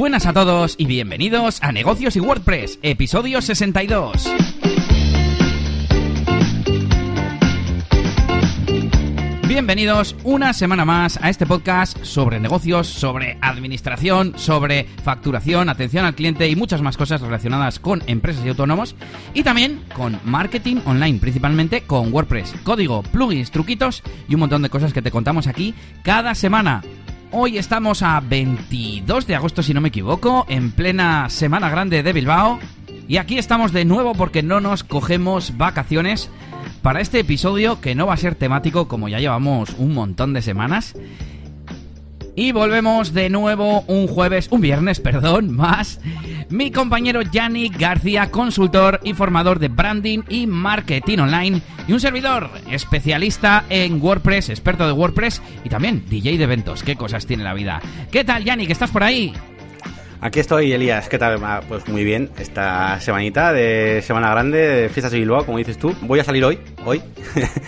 buenas a todos y bienvenidos a Negocios y WordPress, episodio 62. Bienvenidos una semana más a este podcast sobre negocios, sobre administración, sobre facturación, atención al cliente y muchas más cosas relacionadas con empresas y autónomos y también con marketing online, principalmente con WordPress, código, plugins, truquitos y un montón de cosas que te contamos aquí cada semana. Hoy estamos a 22 de agosto, si no me equivoco, en plena Semana Grande de Bilbao. Y aquí estamos de nuevo porque no nos cogemos vacaciones para este episodio que no va a ser temático como ya llevamos un montón de semanas. Y volvemos de nuevo un jueves, un viernes, perdón, más. Mi compañero Yannick García, consultor y formador de branding y marketing online. Y un servidor especialista en WordPress, experto de WordPress y también DJ de eventos. ¿Qué cosas tiene la vida? ¿Qué tal, Yannick? ¿Estás por ahí? Aquí estoy, Elías. ¿Qué tal? Ah, Pues muy bien. Esta semanita de Semana Grande, de Fiestas de Bilbao, como dices tú. Voy a salir hoy. Hoy.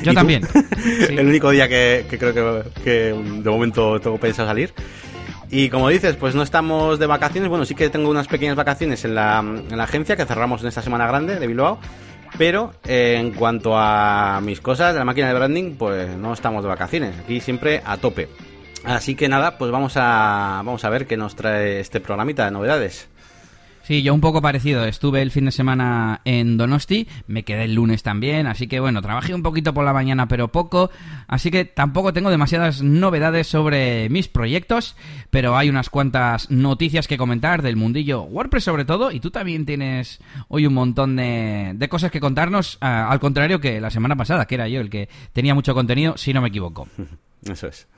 Yo también. El único día que, que creo que, que de momento tengo pensado salir. Y como dices, pues no estamos de vacaciones. Bueno, sí que tengo unas pequeñas vacaciones en la, en la agencia que cerramos en esta Semana Grande de Bilbao. Pero eh, en cuanto a mis cosas de la máquina de branding, pues no estamos de vacaciones. Aquí siempre a tope. Así que nada, pues vamos a, vamos a ver qué nos trae este programita de novedades. Sí, yo un poco parecido. Estuve el fin de semana en Donosti, me quedé el lunes también, así que bueno, trabajé un poquito por la mañana, pero poco, así que tampoco tengo demasiadas novedades sobre mis proyectos, pero hay unas cuantas noticias que comentar del mundillo WordPress sobre todo, y tú también tienes hoy un montón de, de cosas que contarnos, ah, al contrario que la semana pasada, que era yo el que tenía mucho contenido, si no me equivoco. Eso es.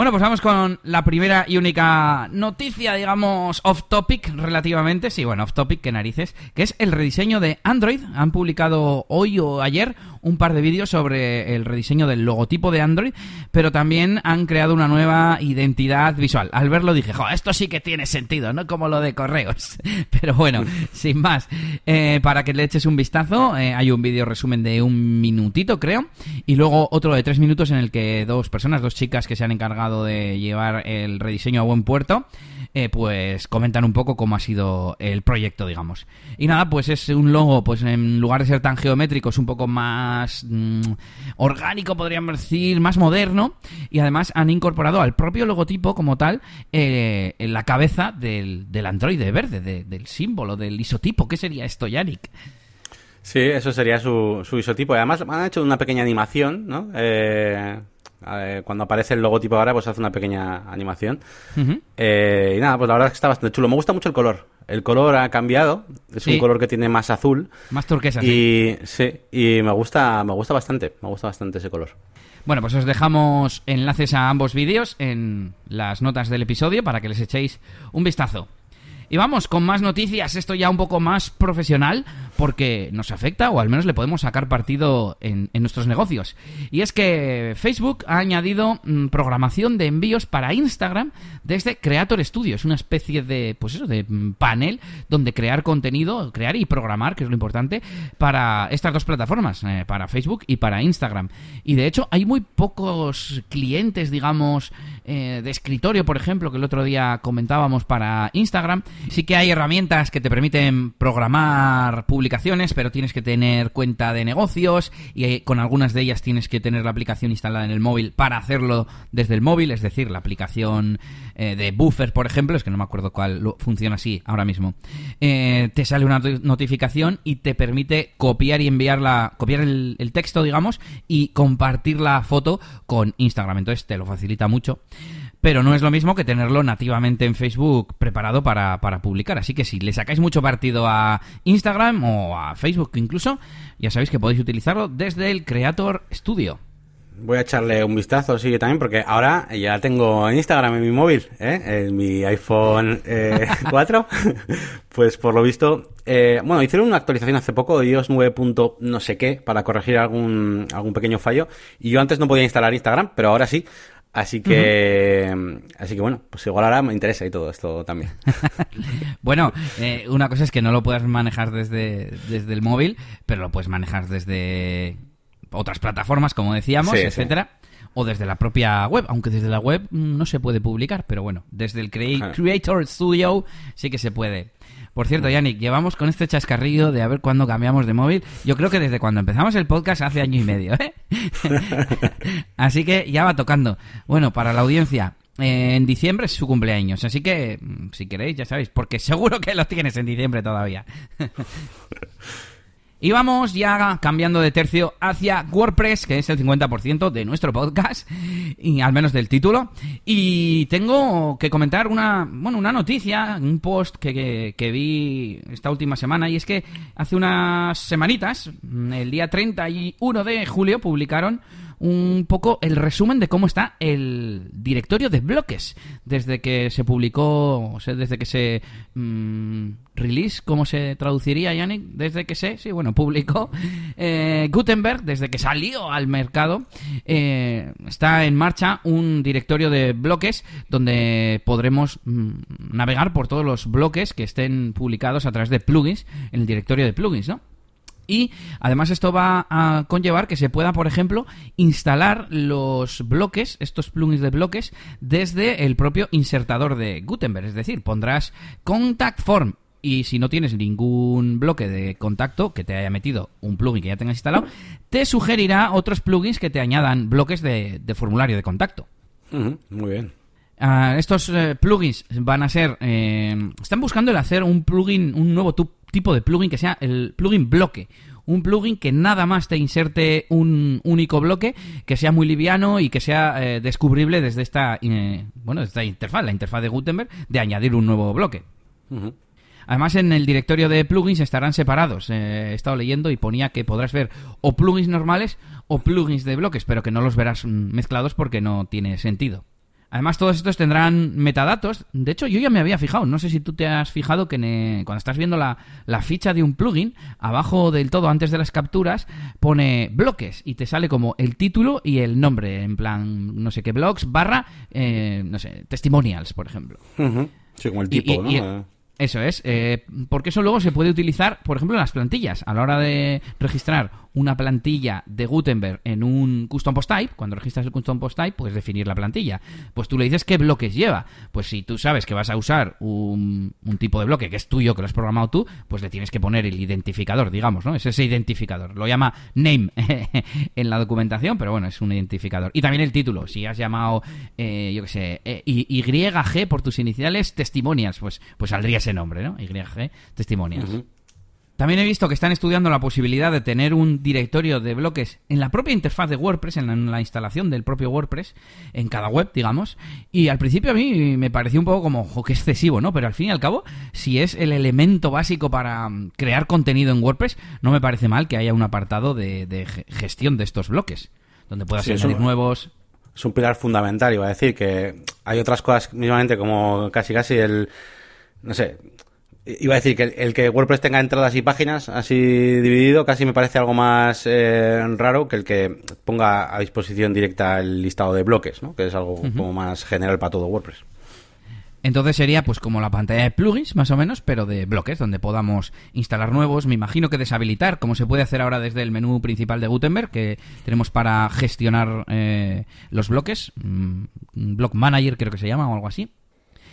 Bueno, pues vamos con la primera y única noticia, digamos, off topic relativamente. Sí, bueno, off topic, que narices. Que es el rediseño de Android. Han publicado hoy o ayer un par de vídeos sobre el rediseño del logotipo de Android, pero también han creado una nueva identidad visual. Al verlo dije, jo, esto sí que tiene sentido, no como lo de correos. Pero bueno, sin más, eh, para que le eches un vistazo, eh, hay un vídeo resumen de un minutito, creo, y luego otro de tres minutos en el que dos personas, dos chicas que se han encargado de llevar el rediseño a buen puerto, eh, pues comentan un poco cómo ha sido el proyecto, digamos. Y nada, pues es un logo, pues en lugar de ser tan geométrico, es un poco más mm, orgánico, podríamos decir, más moderno. Y además han incorporado al propio logotipo como tal eh, en la cabeza del, del androide verde, de- del símbolo, del isotipo. ¿Qué sería esto, Yannick? Sí, eso sería su, su isotipo. Además han hecho una pequeña animación, ¿no? Eh, eh, cuando aparece el logotipo ahora, pues hace una pequeña animación. Eh, y nada, pues la verdad es que está bastante chulo. Me gusta mucho el color. El color ha cambiado. Es Sí. un color que tiene más azul. Más turquesa, sí. Y sí, y me gusta, me gusta bastante. Me gusta bastante ese color. Bueno, pues os dejamos enlaces a ambos vídeos en las notas del episodio para que les echéis un vistazo. Y vamos con más noticias, esto ya un poco más profesional, porque nos afecta o al menos le podemos sacar partido en, nuestros negocios. Y es que Facebook ha añadido mm, programación de envíos para Instagram desde Creator Studio. Es una especie de, pues eso, de mm, panel donde crear contenido, crear y programar, que es lo importante, para estas dos plataformas, eh, para Facebook y para Instagram. Y de hecho hay muy pocos clientes, digamos, eh, de escritorio, por ejemplo, que el otro día comentábamos para Instagram. Sí que hay herramientas que te permiten programar publicaciones, pero tienes que tener cuenta de negocios y eh, con algunas de ellas tienes que tener la aplicación instalada en el móvil para hacerlo desde el móvil, es decir, la aplicación eh, de Buffer, por ejemplo, es que no me acuerdo cuál funciona así ahora mismo. Eh, te sale una not- notificación y te permite copiar y enviarla, copiar el, el texto, digamos, y compartir la foto con Instagram. Entonces te lo facilita mucho. Pero no es lo mismo que tenerlo nativamente en Facebook preparado para, para publicar. Así que si le sacáis mucho partido a Instagram o a Facebook incluso, ya sabéis que podéis utilizarlo desde el Creator Studio. Voy a echarle un vistazo, sí, también, porque ahora ya tengo en Instagram en mi móvil, ¿eh? en mi iPhone eh, 4. pues por lo visto, eh, bueno, hicieron una actualización hace poco de iOS 9. punto no sé qué para corregir algún, algún pequeño fallo. Y yo antes no podía instalar Instagram, pero ahora sí. Así que, así que bueno, pues igual ahora me interesa y todo esto también. Bueno, eh, una cosa es que no lo puedas manejar desde, desde el móvil, pero lo puedes manejar desde otras plataformas, como decíamos, Sí, sí. etcétera. o desde la propia web, aunque desde la web mm, no se puede publicar, pero bueno, desde el Creator Studio sí que se puede. Por cierto, Yannick, llevamos con este chascarrillo de a ver cuándo cambiamos de móvil. Yo creo que desde cuando empezamos el podcast hace año y medio, ¿eh? Así que ya va tocando. Bueno, para la audiencia, en diciembre es su cumpleaños, así que mm, si queréis, ya sabéis, porque seguro que lo tienes en diciembre todavía. Y vamos ya cambiando de tercio hacia WordPress, que es el 50% de nuestro podcast, y al menos del título. Y tengo que comentar una, bueno, una noticia, un post que, que, vi esta última semana, y es que hace unas semanitas, el día 31 de julio, publicaron un poco el resumen de cómo está el directorio de bloques desde que se publicó, o sea, desde que se mm, release, ¿cómo se traduciría, Yannick? Desde que se, sí, bueno, publicó eh, Gutenberg, desde que salió al mercado, eh, está en marcha un directorio de bloques donde podremos mm, navegar por todos los bloques que estén publicados a través de plugins en el directorio de plugins, ¿no? Y además esto va a conllevar que se pueda, por ejemplo, instalar los bloques, estos plugins de bloques, desde el propio insertador de Gutenberg. Es decir, pondrás contact form y si no tienes ningún bloque de contacto que te haya metido un plugin que ya tengas instalado, te sugerirá otros plugins que te añadan bloques de, formulario de contacto. muy bien. Ah, estos eh, plugins van a ser... Eh, están buscando el hacer un plugin, un nuevo tipo de plugin que sea el plugin bloque. Un plugin que nada más te inserte un único bloque, que sea muy liviano y que sea eh, descubrible desde esta, bueno, esta interfaz, la interfaz de Gutenberg, de añadir un nuevo bloque. Además, en el directorio de plugins estarán separados. he estado leyendo y ponía que podrás ver o plugins normales o plugins de bloques, pero que no los verás mm, mezclados porque no tiene sentido. Además, todos estos tendrán metadatos. De hecho, yo ya me había fijado. No sé si tú te has fijado que cuando estás viendo la, ficha de un plugin, abajo del todo, antes de las capturas, pone bloques y te sale como el título y el nombre. En plan, no sé qué blogs, barra, eh, no sé, testimonials, por ejemplo. Sí, como el tipo, ¿no? Eso es, eh, porque eso luego se puede utilizar, por ejemplo, en las plantillas. A la hora de registrar una plantilla de Gutenberg en un custom post type, cuando registras el custom post type, puedes definir la plantilla. Pues tú le dices qué bloques lleva. Pues si tú sabes que vas a usar un, tipo de bloque que es tuyo, que lo has programado tú, pues le tienes que poner el identificador, digamos, ¿no? Es ese identificador. Lo llama name en la documentación, pero bueno, es un identificador. Y también el título. Si has llamado, eh, yo qué sé, eh, YG por tus iniciales, testimonials, pues, pues saldría ese nombre, ¿no? YG, testimonials. También he visto que están estudiando la posibilidad de tener un directorio de bloques en la propia interfaz de WordPress, en la, instalación del propio WordPress, en cada web, digamos. Y al principio a mí me pareció un poco como, ojo, que excesivo, ¿no? Pero al fin y al cabo, si es el elemento básico para mm, crear contenido en WordPress, no me parece mal que haya un apartado de, gestión de estos bloques, donde puedas añadir nuevos. Es un pilar fundamental, iba a decir, que hay otras cosas mismamente como casi casi el no sé, Iba a decir que el, que WordPress tenga entradas y páginas así dividido casi me parece algo más eh, raro que el que ponga a disposición directa el listado de bloques, ¿no? que es algo como más general para todo WordPress. Entonces sería pues como la pantalla de plugins, más o menos, pero de bloques, donde podamos instalar nuevos. Me imagino que deshabilitar, como se puede hacer ahora desde el menú principal de Gutenberg, que tenemos para gestionar eh, los bloques. Mm, Block Manager creo que se llama o algo así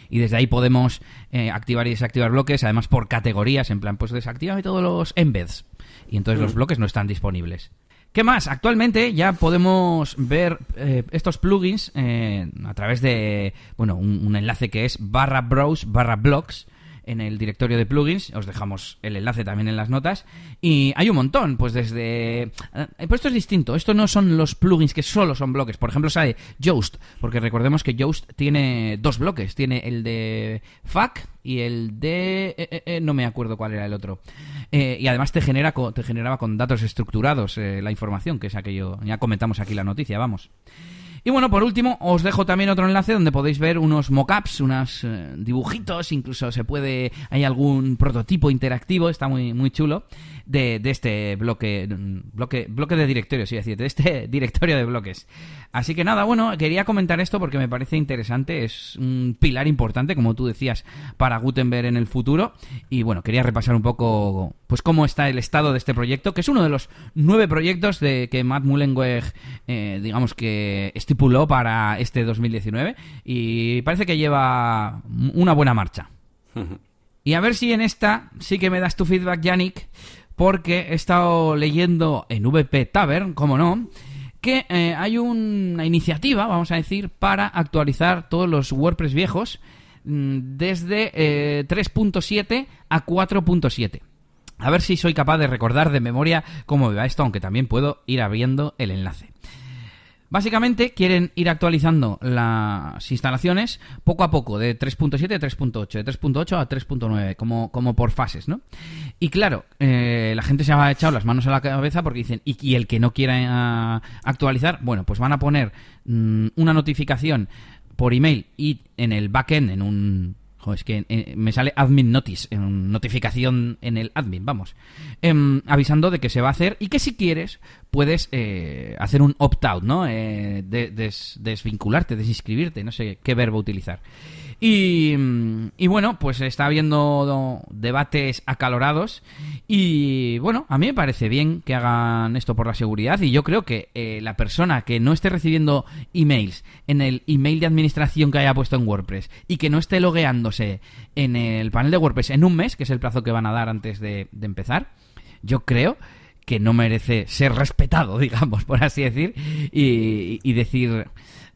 y desde ahí podemos eh, activar y desactivar bloques, además por categorías, en plan, pues desactiva todos los embeds y entonces los mm. bloques no están disponibles. ¿Qué más? Actualmente ya podemos ver eh, estos plugins eh, a través de, bueno, un, un, enlace que es barra browse barra blocks en el directorio de plugins. Os dejamos el enlace también en las notas. Y hay un montón, pues desde... Eh, pues esto es distinto. Esto no son los plugins que solo son bloques. Por ejemplo, sale Yoast, porque recordemos que Yoast tiene dos bloques. Tiene el de FAQ y el de... Eh, eh, no me acuerdo cuál era el otro. y además te, genera, te generaba con datos estructurados la información, que es aquello... Ya comentamos aquí la noticia, vamos. Y bueno, por último, os dejo también otro enlace donde podéis ver unos mockups, unos eh, dibujitos, incluso se puede, hay algún prototipo interactivo, está muy, muy chulo, de, de este bloque, bloque, bloque de directorio, sí, decir, de este directorio de bloques. Así que nada, bueno, quería comentar esto porque me parece interesante, es un pilar importante, como tú decías, para Gutenberg en el futuro. Y bueno, quería repasar un poco pues cómo está el estado de este proyecto, que es uno de los nueve proyectos de que Matt Mullenweg, eh, digamos que estipuló para este 2019. Y parece que lleva una buena marcha. Y a ver si en esta sí que me das tu feedback, Yannick, porque he estado leyendo en VP Tavern, como no, eh, hay una iniciativa, vamos a decir, para actualizar todos los WordPress viejos mm, desde 3.7 eh, a 4.7. A ver si soy capaz de recordar de memoria cómo va esto, aunque también puedo ir abriendo el enlace. Básicamente quieren ir actualizando las instalaciones poco a poco, de 3.7 a 3.8, de 3.8 a 3.9, como, como por fases, ¿no? Y claro, eh, la gente se ha echado las manos a la cabeza porque dicen, ¿y, el que no quiera eh, actualizar? Bueno, pues van a poner mm, una notificación por email y en el backend, en un es que eh, me sale admin notice, en notificación en el admin, vamos, em, avisando de que se va a hacer y que si quieres puedes eh, hacer un opt-out, ¿no? Eh, desvincularte, desinscribirte, no sé qué verbo utilizar. Y, bueno, pues está habiendo debates acalorados y bueno, a mí me parece bien que hagan esto por la seguridad y yo creo que eh, la persona que no esté recibiendo emails en el email de administración que haya puesto en WordPress y que no esté logueándose en el panel de WordPress en un mes, que es el plazo que van a dar antes de, de empezar, yo creo que no merece ser respetado, digamos, por así decir, y, y decir,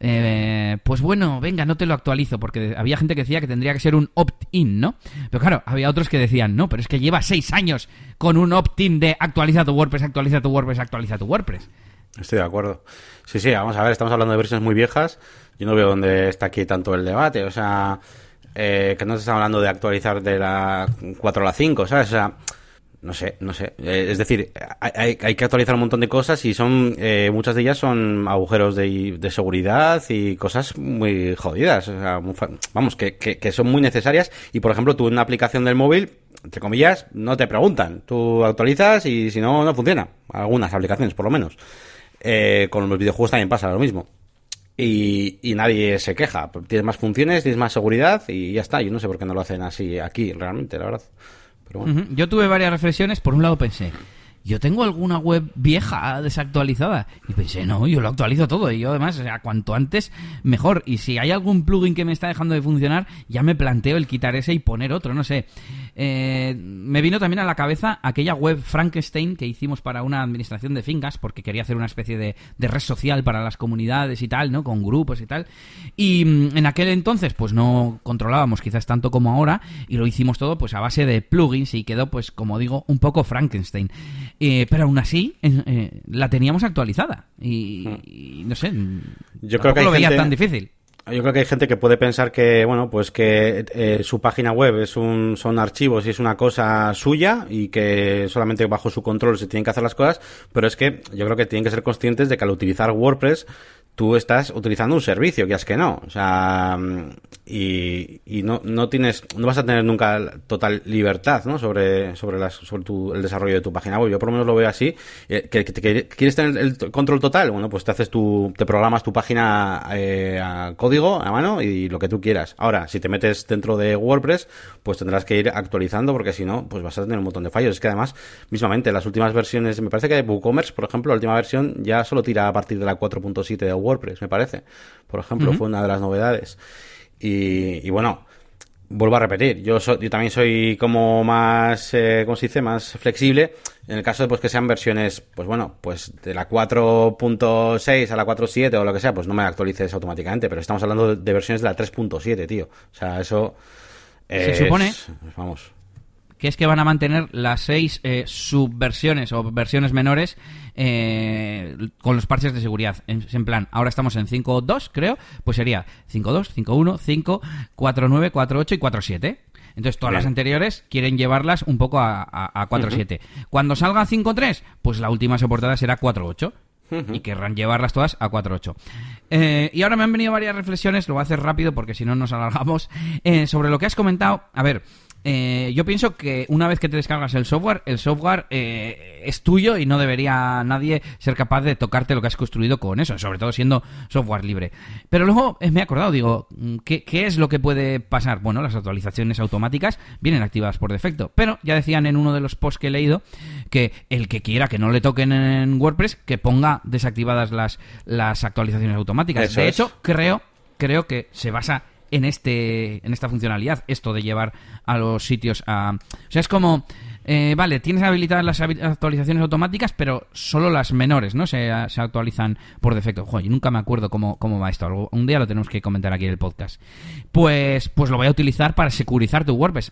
eh, pues bueno, venga, no te lo actualizo, porque había gente que decía que tendría que ser un opt-in, ¿no? Pero claro, había otros que decían, no, pero es que lleva seis años con un opt-in de actualiza tu WordPress, actualiza tu WordPress, actualiza tu WordPress. Estoy de acuerdo. Sí, sí, vamos a ver, estamos hablando de versiones muy viejas. Yo no veo dónde está aquí tanto el debate. O sea, eh, que no se está hablando de actualizar de la 4 a la 5, ¿sabes? O sea, no sé, no sé. Eh, es decir, hay, que actualizar un montón de cosas y son eh, muchas de ellas son agujeros de, seguridad y cosas muy jodidas. O sea, vamos, que, que, son muy necesarias. Y por ejemplo, tú en una aplicación del móvil, entre comillas, no te preguntan. Tú actualizas y si no, no funciona. Algunas aplicaciones, por lo menos. Eh, con los videojuegos también pasa lo mismo. Y, y, nadie se queja. Tienes más funciones, tienes más seguridad y ya está. Yo no sé por qué no lo hacen así aquí, realmente, la verdad. Yo tuve varias reflexiones. Por un lado pensé, yo tengo alguna web vieja desactualizada. Y pensé, no, yo lo actualizo todo. Y yo además, o sea, cuanto antes, mejor. Y si hay algún plugin que me está dejando de funcionar, ya me planteo el quitar ese y poner otro, no sé. Eh, me vino también a la cabeza aquella web Frankenstein que hicimos para una administración de fincas, porque quería hacer una especie de, red social para las comunidades y tal, ¿no? Con grupos y tal. Y mm, en aquel entonces, pues no controlábamos quizás tanto como ahora, y lo hicimos todo pues a base de plugins y quedó, pues como digo, un poco Frankenstein. Eh, pero aún así, eh, la teníamos actualizada. Y, no sé, yo creo que lo veía tan difícil. Yo creo que hay gente que puede pensar que, bueno, pues que eh, su página web es un, son archivos y es una cosa suya y que solamente bajo su control se tienen que hacer las cosas, pero es que yo creo que tienen que ser conscientes de que al utilizar WordPress tú estás utilizando un servicio, que es que no. O sea, y, y no, no tienes, no vas a tener nunca total libertad, ¿no? Sobre, sobre, las, sobre tu, el desarrollo de tu página web. Yo por lo menos lo veo así. Eh, que, quieres tener el control total, bueno, pues te haces tu, te programas tu página eh, a código, a mano y lo que tú quieras. Ahora, si te metes dentro de WordPress, pues tendrás que ir actualizando porque si no, pues vas a tener un montón de fallos. Es que además, mismamente, las últimas versiones, me parece que de WooCommerce, por ejemplo, la última versión ya solo tira a partir de la 4.7 de WordPress, me parece. Por ejemplo, fue una de las novedades. Y, bueno, vuelvo a repetir, yo, yo también soy como más, eh, ¿cómo se dice? Más flexible. En el caso de pues, que sean versiones, pues bueno, pues de la 4.6 a la 4.7 o lo que sea, pues no me actualices automáticamente, pero estamos hablando de, versiones de la 3.7, tío. O sea, eso... Se supone... Vamos que es que van a mantener las seis eh, subversiones o versiones menores eh, con los parches de seguridad. En, plan, ahora estamos en 5.2, creo, pues sería 5.2, 5.1, 5, 4.9, 4.8 y 4.7. Entonces, todas las anteriores quieren llevarlas un poco a, a, 4.7. Cuando salga 5.3, pues la última soportada será 4.8 y querrán llevarlas todas a 4.8. Eh, y ahora me han venido varias reflexiones, lo voy a hacer rápido porque si no nos alargamos, eh, sobre lo que has comentado. A ver, eh, yo pienso que una vez que te descargas el software, el software eh, es tuyo y no debería nadie ser capaz de tocarte lo que has construido con eso, sobre todo siendo software libre. Pero luego eh, me he acordado, digo, mm, ¿qué, ¿qué, es lo que puede pasar? Bueno, las actualizaciones automáticas vienen activadas por defecto, pero ya decían en uno de los posts que he leído que el que quiera que no le toquen en WordPress, que ponga desactivadas las, las actualizaciones automáticas. Eso de es. hecho, creo, creo que se basa en este en esta funcionalidad esto de llevar a los sitios a o sea es como eh, vale tienes habilitadas las actualizaciones automáticas pero solo las menores no se, se actualizan por defecto. Joder, nunca me acuerdo cómo, cómo va esto. Un día lo tenemos que comentar aquí en el podcast. Pues pues lo voy a utilizar para securizar tu WordPress.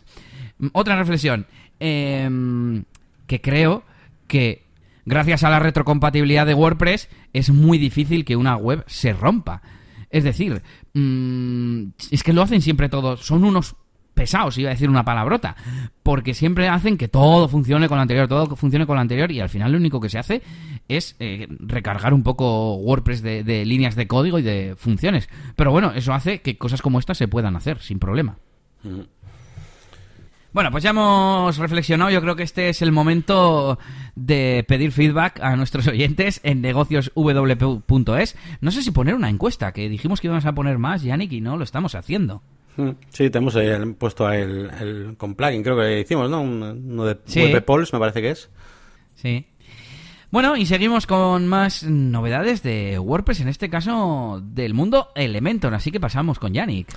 Otra reflexión. Em, que creo que gracias a la retrocompatibilidad de WordPress es muy difícil que una web se rompa. Es decir, mm, es que lo hacen siempre todos, son unos pesados, iba a decir una palabrota, porque siempre hacen que todo funcione con lo anterior, todo funcione con lo anterior y al final lo único que se hace es eh, recargar un poco WordPress de líneas de código y de funciones. Pero bueno, eso hace que cosas como estas se puedan hacer sin problema. Bueno, pues ya hemos reflexionado. Yo creo que este es el momento de pedir feedback a nuestros oyentes en negociosw.es. No sé si poner una encuesta, que dijimos que íbamos a poner más, Yannick, y no lo estamos haciendo. Mm, Sí, tenemos el- puesto ahí el, el con plugin, creo que hicimos, ¿no? Un- Uno de Sí. WP Polls, me parece que es. Sí. Bueno, y seguimos con más novedades de WordPress, en este caso del mundo Elementor. Así que pasamos con Yannick.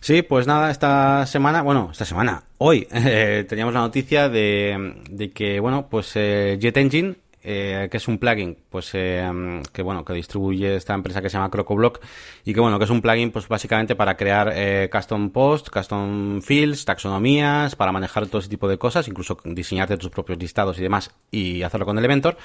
Sí, pues nada, esta semana, bueno, esta semana, hoy, eh, teníamos la noticia de, de que, bueno, pues eh, Jet Engine, eh, que es un plugin, pues eh, que bueno, que distribuye esta empresa que se llama CrocoBlock y que bueno, que es un plugin, pues básicamente para crear eh, custom posts, custom fields, taxonomías, para manejar todo ese tipo de cosas, incluso diseñarte tus propios listados y demás y hacerlo con Elementor,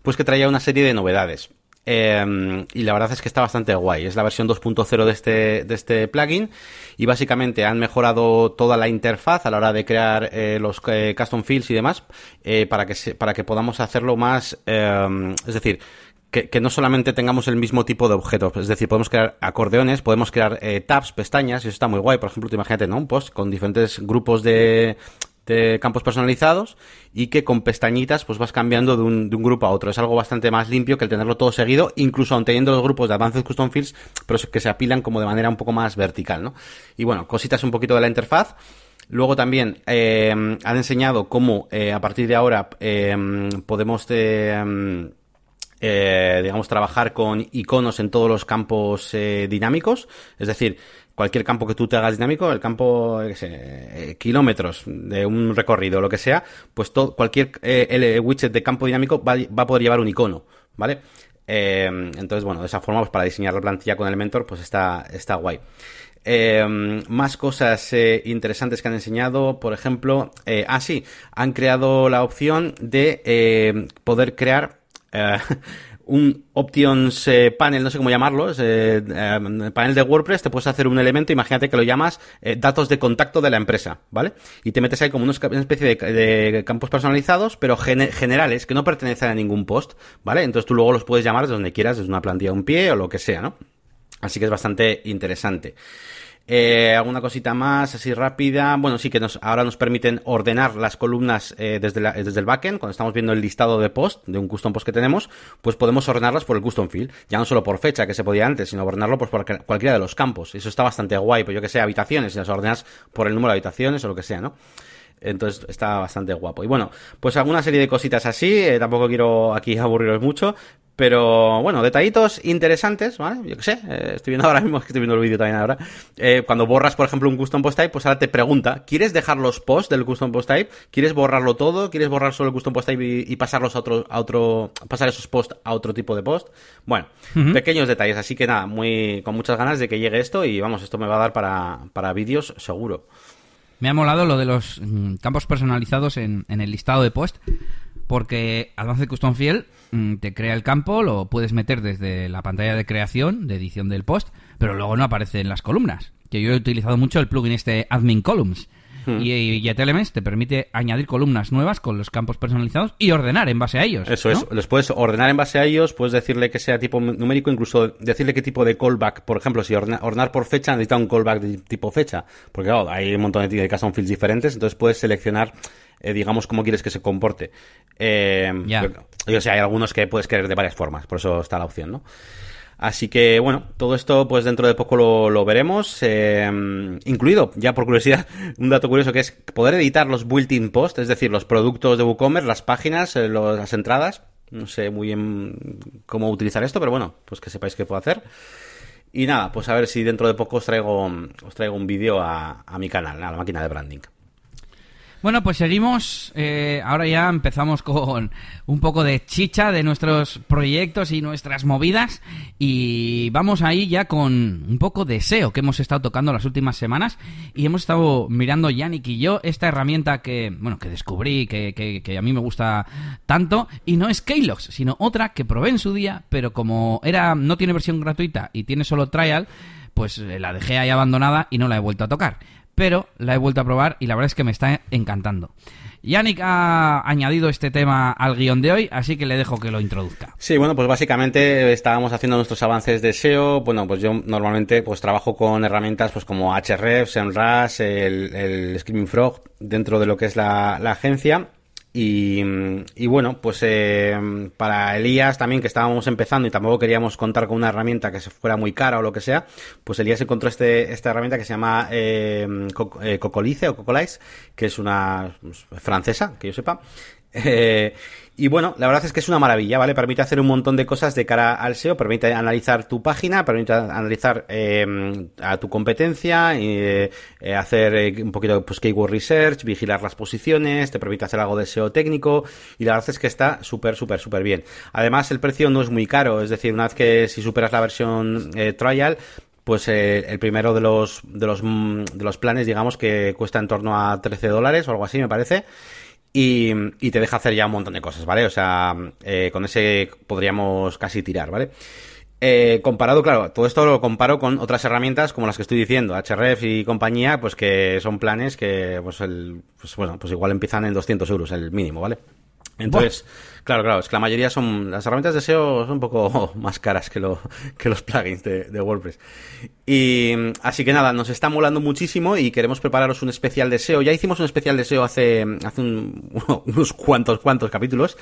pues que traía una serie de novedades. Eh, y la verdad es que está bastante guay. Es la versión 2.0 de este, de este plugin. Y básicamente han mejorado toda la interfaz a la hora de crear eh, los eh, custom fields y demás. eh, para, que se- para que podamos hacerlo más. eh, es decir. Que, no solamente tengamos el mismo tipo de objetos, es decir, podemos crear acordeones, podemos crear tabs, pestañas, y eso está muy guay. Por ejemplo, tú imagínate, ¿no? Un post con diferentes grupos de, de campos personalizados y que con pestañitas pues vas cambiando de un, de un grupo a otro. Es algo bastante más limpio que el tenerlo todo seguido, incluso aun teniendo los grupos de Advanced Custom Fields, pero que se apilan como de manera un poco más vertical, ¿no? Y bueno, cositas un poquito de la interfaz. Luego también eh, han enseñado cómo eh, a partir de ahora eh, podemos digamos, trabajar con iconos en todos los campos dinámicos. Es decir, cualquier campo que tú te hagas dinámico, el campo, qué sé, eh, kilómetros de un recorrido, lo que sea, pues todo, cualquier eh, el widget de campo dinámico va, a poder llevar un icono, ¿vale? Eh, entonces, bueno, de esa forma, pues para diseñar la plantilla con Elementor, pues está, está guay. Eh, más cosas eh, interesantes que han enseñado, por ejemplo, eh, ah sí, han creado la opción de eh, poder crear eh, un options panel, no sé cómo llamarlo, eh, eh, panel de WordPress, te puedes hacer un elemento, imagínate que lo llamas eh, datos de contacto de la empresa, ¿vale? Y te metes ahí como una especie de, de campos personalizados, pero gene- generales, que no pertenecen a ningún post, ¿vale? Entonces tú luego los puedes llamar desde donde quieras, desde una plantilla de un pie o lo que sea, ¿no? Así que es bastante interesante. Eh, alguna cosita más así rápida. Bueno, sí que nos, ahora nos permiten ordenar las columnas eh, desde, la- desde el backend. Cuando estamos viendo el listado de post, de un custom post que tenemos, pues podemos ordenarlas por el custom field. Ya no solo por fecha, que se podía antes, sino ordenarlo pues, por cual- cualquiera de los campos. Eso está bastante guay. Pues yo que sé, habitaciones, y las ordenas por el número de habitaciones o lo que sea, ¿no? Entonces está bastante guapo. Y bueno, pues alguna serie de cositas así. eh, tampoco quiero aquí aburriros mucho. Pero bueno, detallitos interesantes, ¿vale? Yo qué sé, eh, estoy viendo ahora mismo, que estoy viendo el vídeo también ahora. Eh, cuando borras, por ejemplo, un custom post type, pues ahora te pregunta, ¿quieres dejar los posts del custom post type? ¿Quieres borrarlo todo? ¿Quieres borrar solo el custom post type y, y pasarlos a otro, a otro, pasar esos posts a otro tipo de post? Bueno, pequeños detalles, así que nada, muy, con muchas ganas de que llegue esto y vamos, esto me va a dar para, para vídeos seguro. Me ha molado lo de los mm, campos personalizados en, el listado de post, porque Advanced Custom Field mm, te crea el campo, lo puedes meter desde la pantalla de creación, de edición del post, pero luego no aparece en las columnas. Que yo he utilizado mucho el plugin este Admin Columns. Hmm. Y, y te permite añadir columnas nuevas con los campos personalizados y ordenar en base a ellos. Eso es, les puedes ordenar en base a ellos, puedes decirle que sea tipo numérico, incluso decirle qué tipo de callback, por ejemplo, si ordenar por fecha necesita un callback de tipo fecha, porque hay un montón de, custom fields diferentes, entonces puedes seleccionar eh, digamos, cómo quieres que se comporte. Eh, Yo sé, hay algunos que puedes querer de varias formas, por eso está la opción, ¿no? Así que bueno, todo esto pues dentro de poco lo, veremos, eh, incluido, ya por curiosidad, un dato curioso que es poder editar los built-in posts, es decir, los productos de WooCommerce, las páginas, eh, las entradas. No sé muy bien cómo utilizar esto, pero bueno, pues que sepáis que puedo hacer. Y nada, pues a ver si dentro de poco os traigo, os traigo un vídeo a mi canal, a la máquina de branding. Bueno, pues seguimos. Eh, ahora ya empezamos con un poco de chicha de nuestros proyectos y nuestras movidas. Y vamos ahí ya con un poco de SEO que hemos estado tocando las últimas semanas. Y hemos estado mirando, Yannick y yo, esta herramienta que, bueno, que descubrí, que, que, a mí me gusta tanto. Y no es Keylogs, sino otra que probé en su día, pero como era no tiene versión gratuita y tiene solo trial, pues eh, la dejé ahí abandonada y no la he vuelto a tocar pero la he vuelto a probar y la verdad es que me está encantando. Yannick ha añadido este tema al guion de hoy, así que le dejo que lo introduzca. Sí, bueno, pues básicamente estábamos haciendo nuestros avances de SEO. Bueno, pues yo normalmente pues trabajo con herramientas pues como Href, SEMrush, el, el Screaming Frog dentro de lo que es la agencia y, bueno, pues eh, para Elías también, que estábamos empezando y tampoco queríamos contar con una herramienta que se fuera muy cara o lo que sea, pues Elías encontró este, esta herramienta que se llama eh, eh Cocolice o Cocolize, que es una pues, francesa, que yo sepa, eh, y bueno, la verdad es que es una maravilla, ¿vale? Permite hacer un montón de cosas de cara al SEO, permite analizar tu página, permite analizar eh, a tu competencia, eh, hacer un poquito pues keyword research, vigilar las posiciones, te permite hacer algo de SEO técnico y la verdad es que está súper, súper, súper bien. Además, el precio no es muy caro, es decir, una vez que si superas la versión trial, pues el primero de los, de los, de los planes, digamos, que cuesta en torno a 13 dólares o algo así, me parece y, te deja hacer ya un montón de cosas, ¿vale? O sea, eh, con ese podríamos casi tirar, ¿vale? Eh, comparado, claro, todo esto lo comparo con otras herramientas como las que estoy diciendo, HRF y compañía, pues que son planes que, pues, el, pues bueno, pues igual empiezan en 200 euros, el mínimo, ¿vale? Entonces, claro, claro, es que la mayoría son. Las herramientas de SEO son un poco más caras que, lo, que los plugins de, WordPress. Y así que nada, nos está molando muchísimo y queremos prepararos un especial de SEO. Ya hicimos un especial de SEO hace, hace unos cuantos, cuantos capítulos.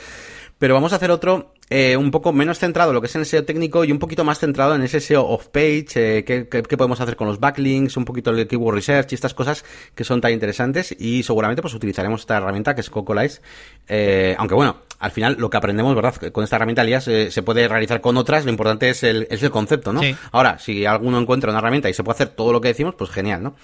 Pero vamos a hacer otro eh, un poco menos centrado en lo que es en el SEO técnico y un poquito más centrado en ese SEO off-page, eh, qué, podemos hacer con los backlinks, un poquito el keyword research y estas cosas que son tan interesantes y seguramente pues utilizaremos esta herramienta que es Cocolize, eh, aunque bueno, al final lo que aprendemos, ¿verdad? Con esta herramienta, Elías, eh, se puede realizar con otras, lo importante es el, es el concepto, ¿no? Ahora, si alguno encuentra una herramienta y se puede hacer todo lo que decimos, pues genial, ¿no?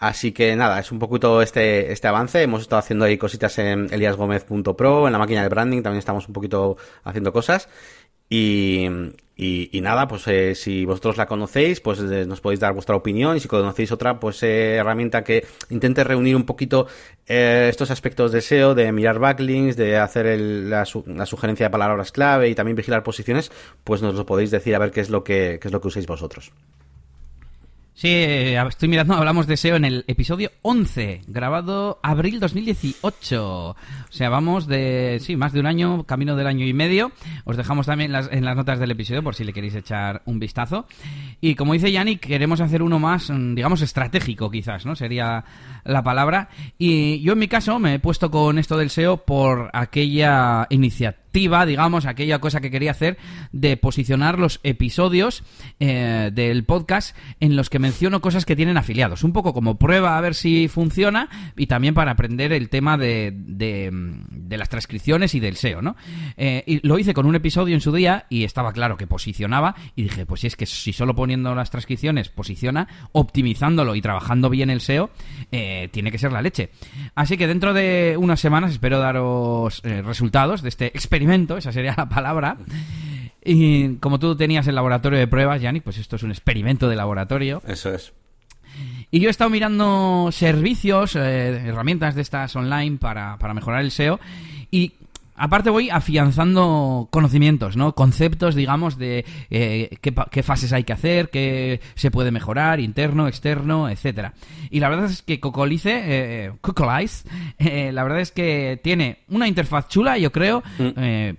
Así que nada, es un poquito este, este avance. Hemos estado haciendo ahí cositas en eliasgomez.pro, en la máquina de branding también estamos un poquito haciendo cosas. Y, y, nada, pues eh, si vosotros la conocéis, pues eh, nos podéis dar vuestra opinión. Y si conocéis otra pues eh, herramienta que intente reunir un poquito estos aspectos de SEO, de mirar backlinks, de hacer la, la, sugerencia de palabras clave y también vigilar posiciones, pues nos lo podéis decir a ver qué es lo que, qué es lo que uséis vosotros. Sí, eh, estoy mirando, hablamos de SEO en el episodio 11, grabado abril 2018. O sea, vamos de, sí, más de un año, camino del año y medio. Os dejamos también las, en las notas del episodio por si le queréis echar un vistazo. Y como dice Yannick, queremos hacer uno más, mm, digamos, estratégico quizás, ¿no? Sería la palabra. Y yo en mi caso me he puesto con esto del SEO por aquella iniciativa digamos, aquella cosa que quería hacer de posicionar los episodios eh, del podcast en los que menciono cosas que tienen afiliados. Un poco como prueba a ver si funciona y también para aprender el tema de, de, las transcripciones y del SEO, ¿no? Eh, y lo hice con un episodio en su día y estaba claro que posicionaba y dije, pues si es que si solo poniendo las transcripciones posiciona, optimizándolo y trabajando bien el SEO, eh, tiene que ser la leche. Así que dentro de unas semanas espero daros resultados de este experimento experimento, esa sería la palabra. Y como tú tenías el laboratorio de pruebas, Yannick, pues esto es un experimento de laboratorio. Eso es. Y yo he estado mirando servicios, eh, herramientas de estas online para, para mejorar el SEO. Y aparte voy afianzando conocimientos, ¿no? Conceptos, digamos, de eh, qué, fases hay que hacer, qué se puede mejorar, interno, externo, etcétera. Y la verdad es que Cocolice, eh, Cocolize, eh, la verdad es que tiene una interfaz chula, yo creo, mm. eh,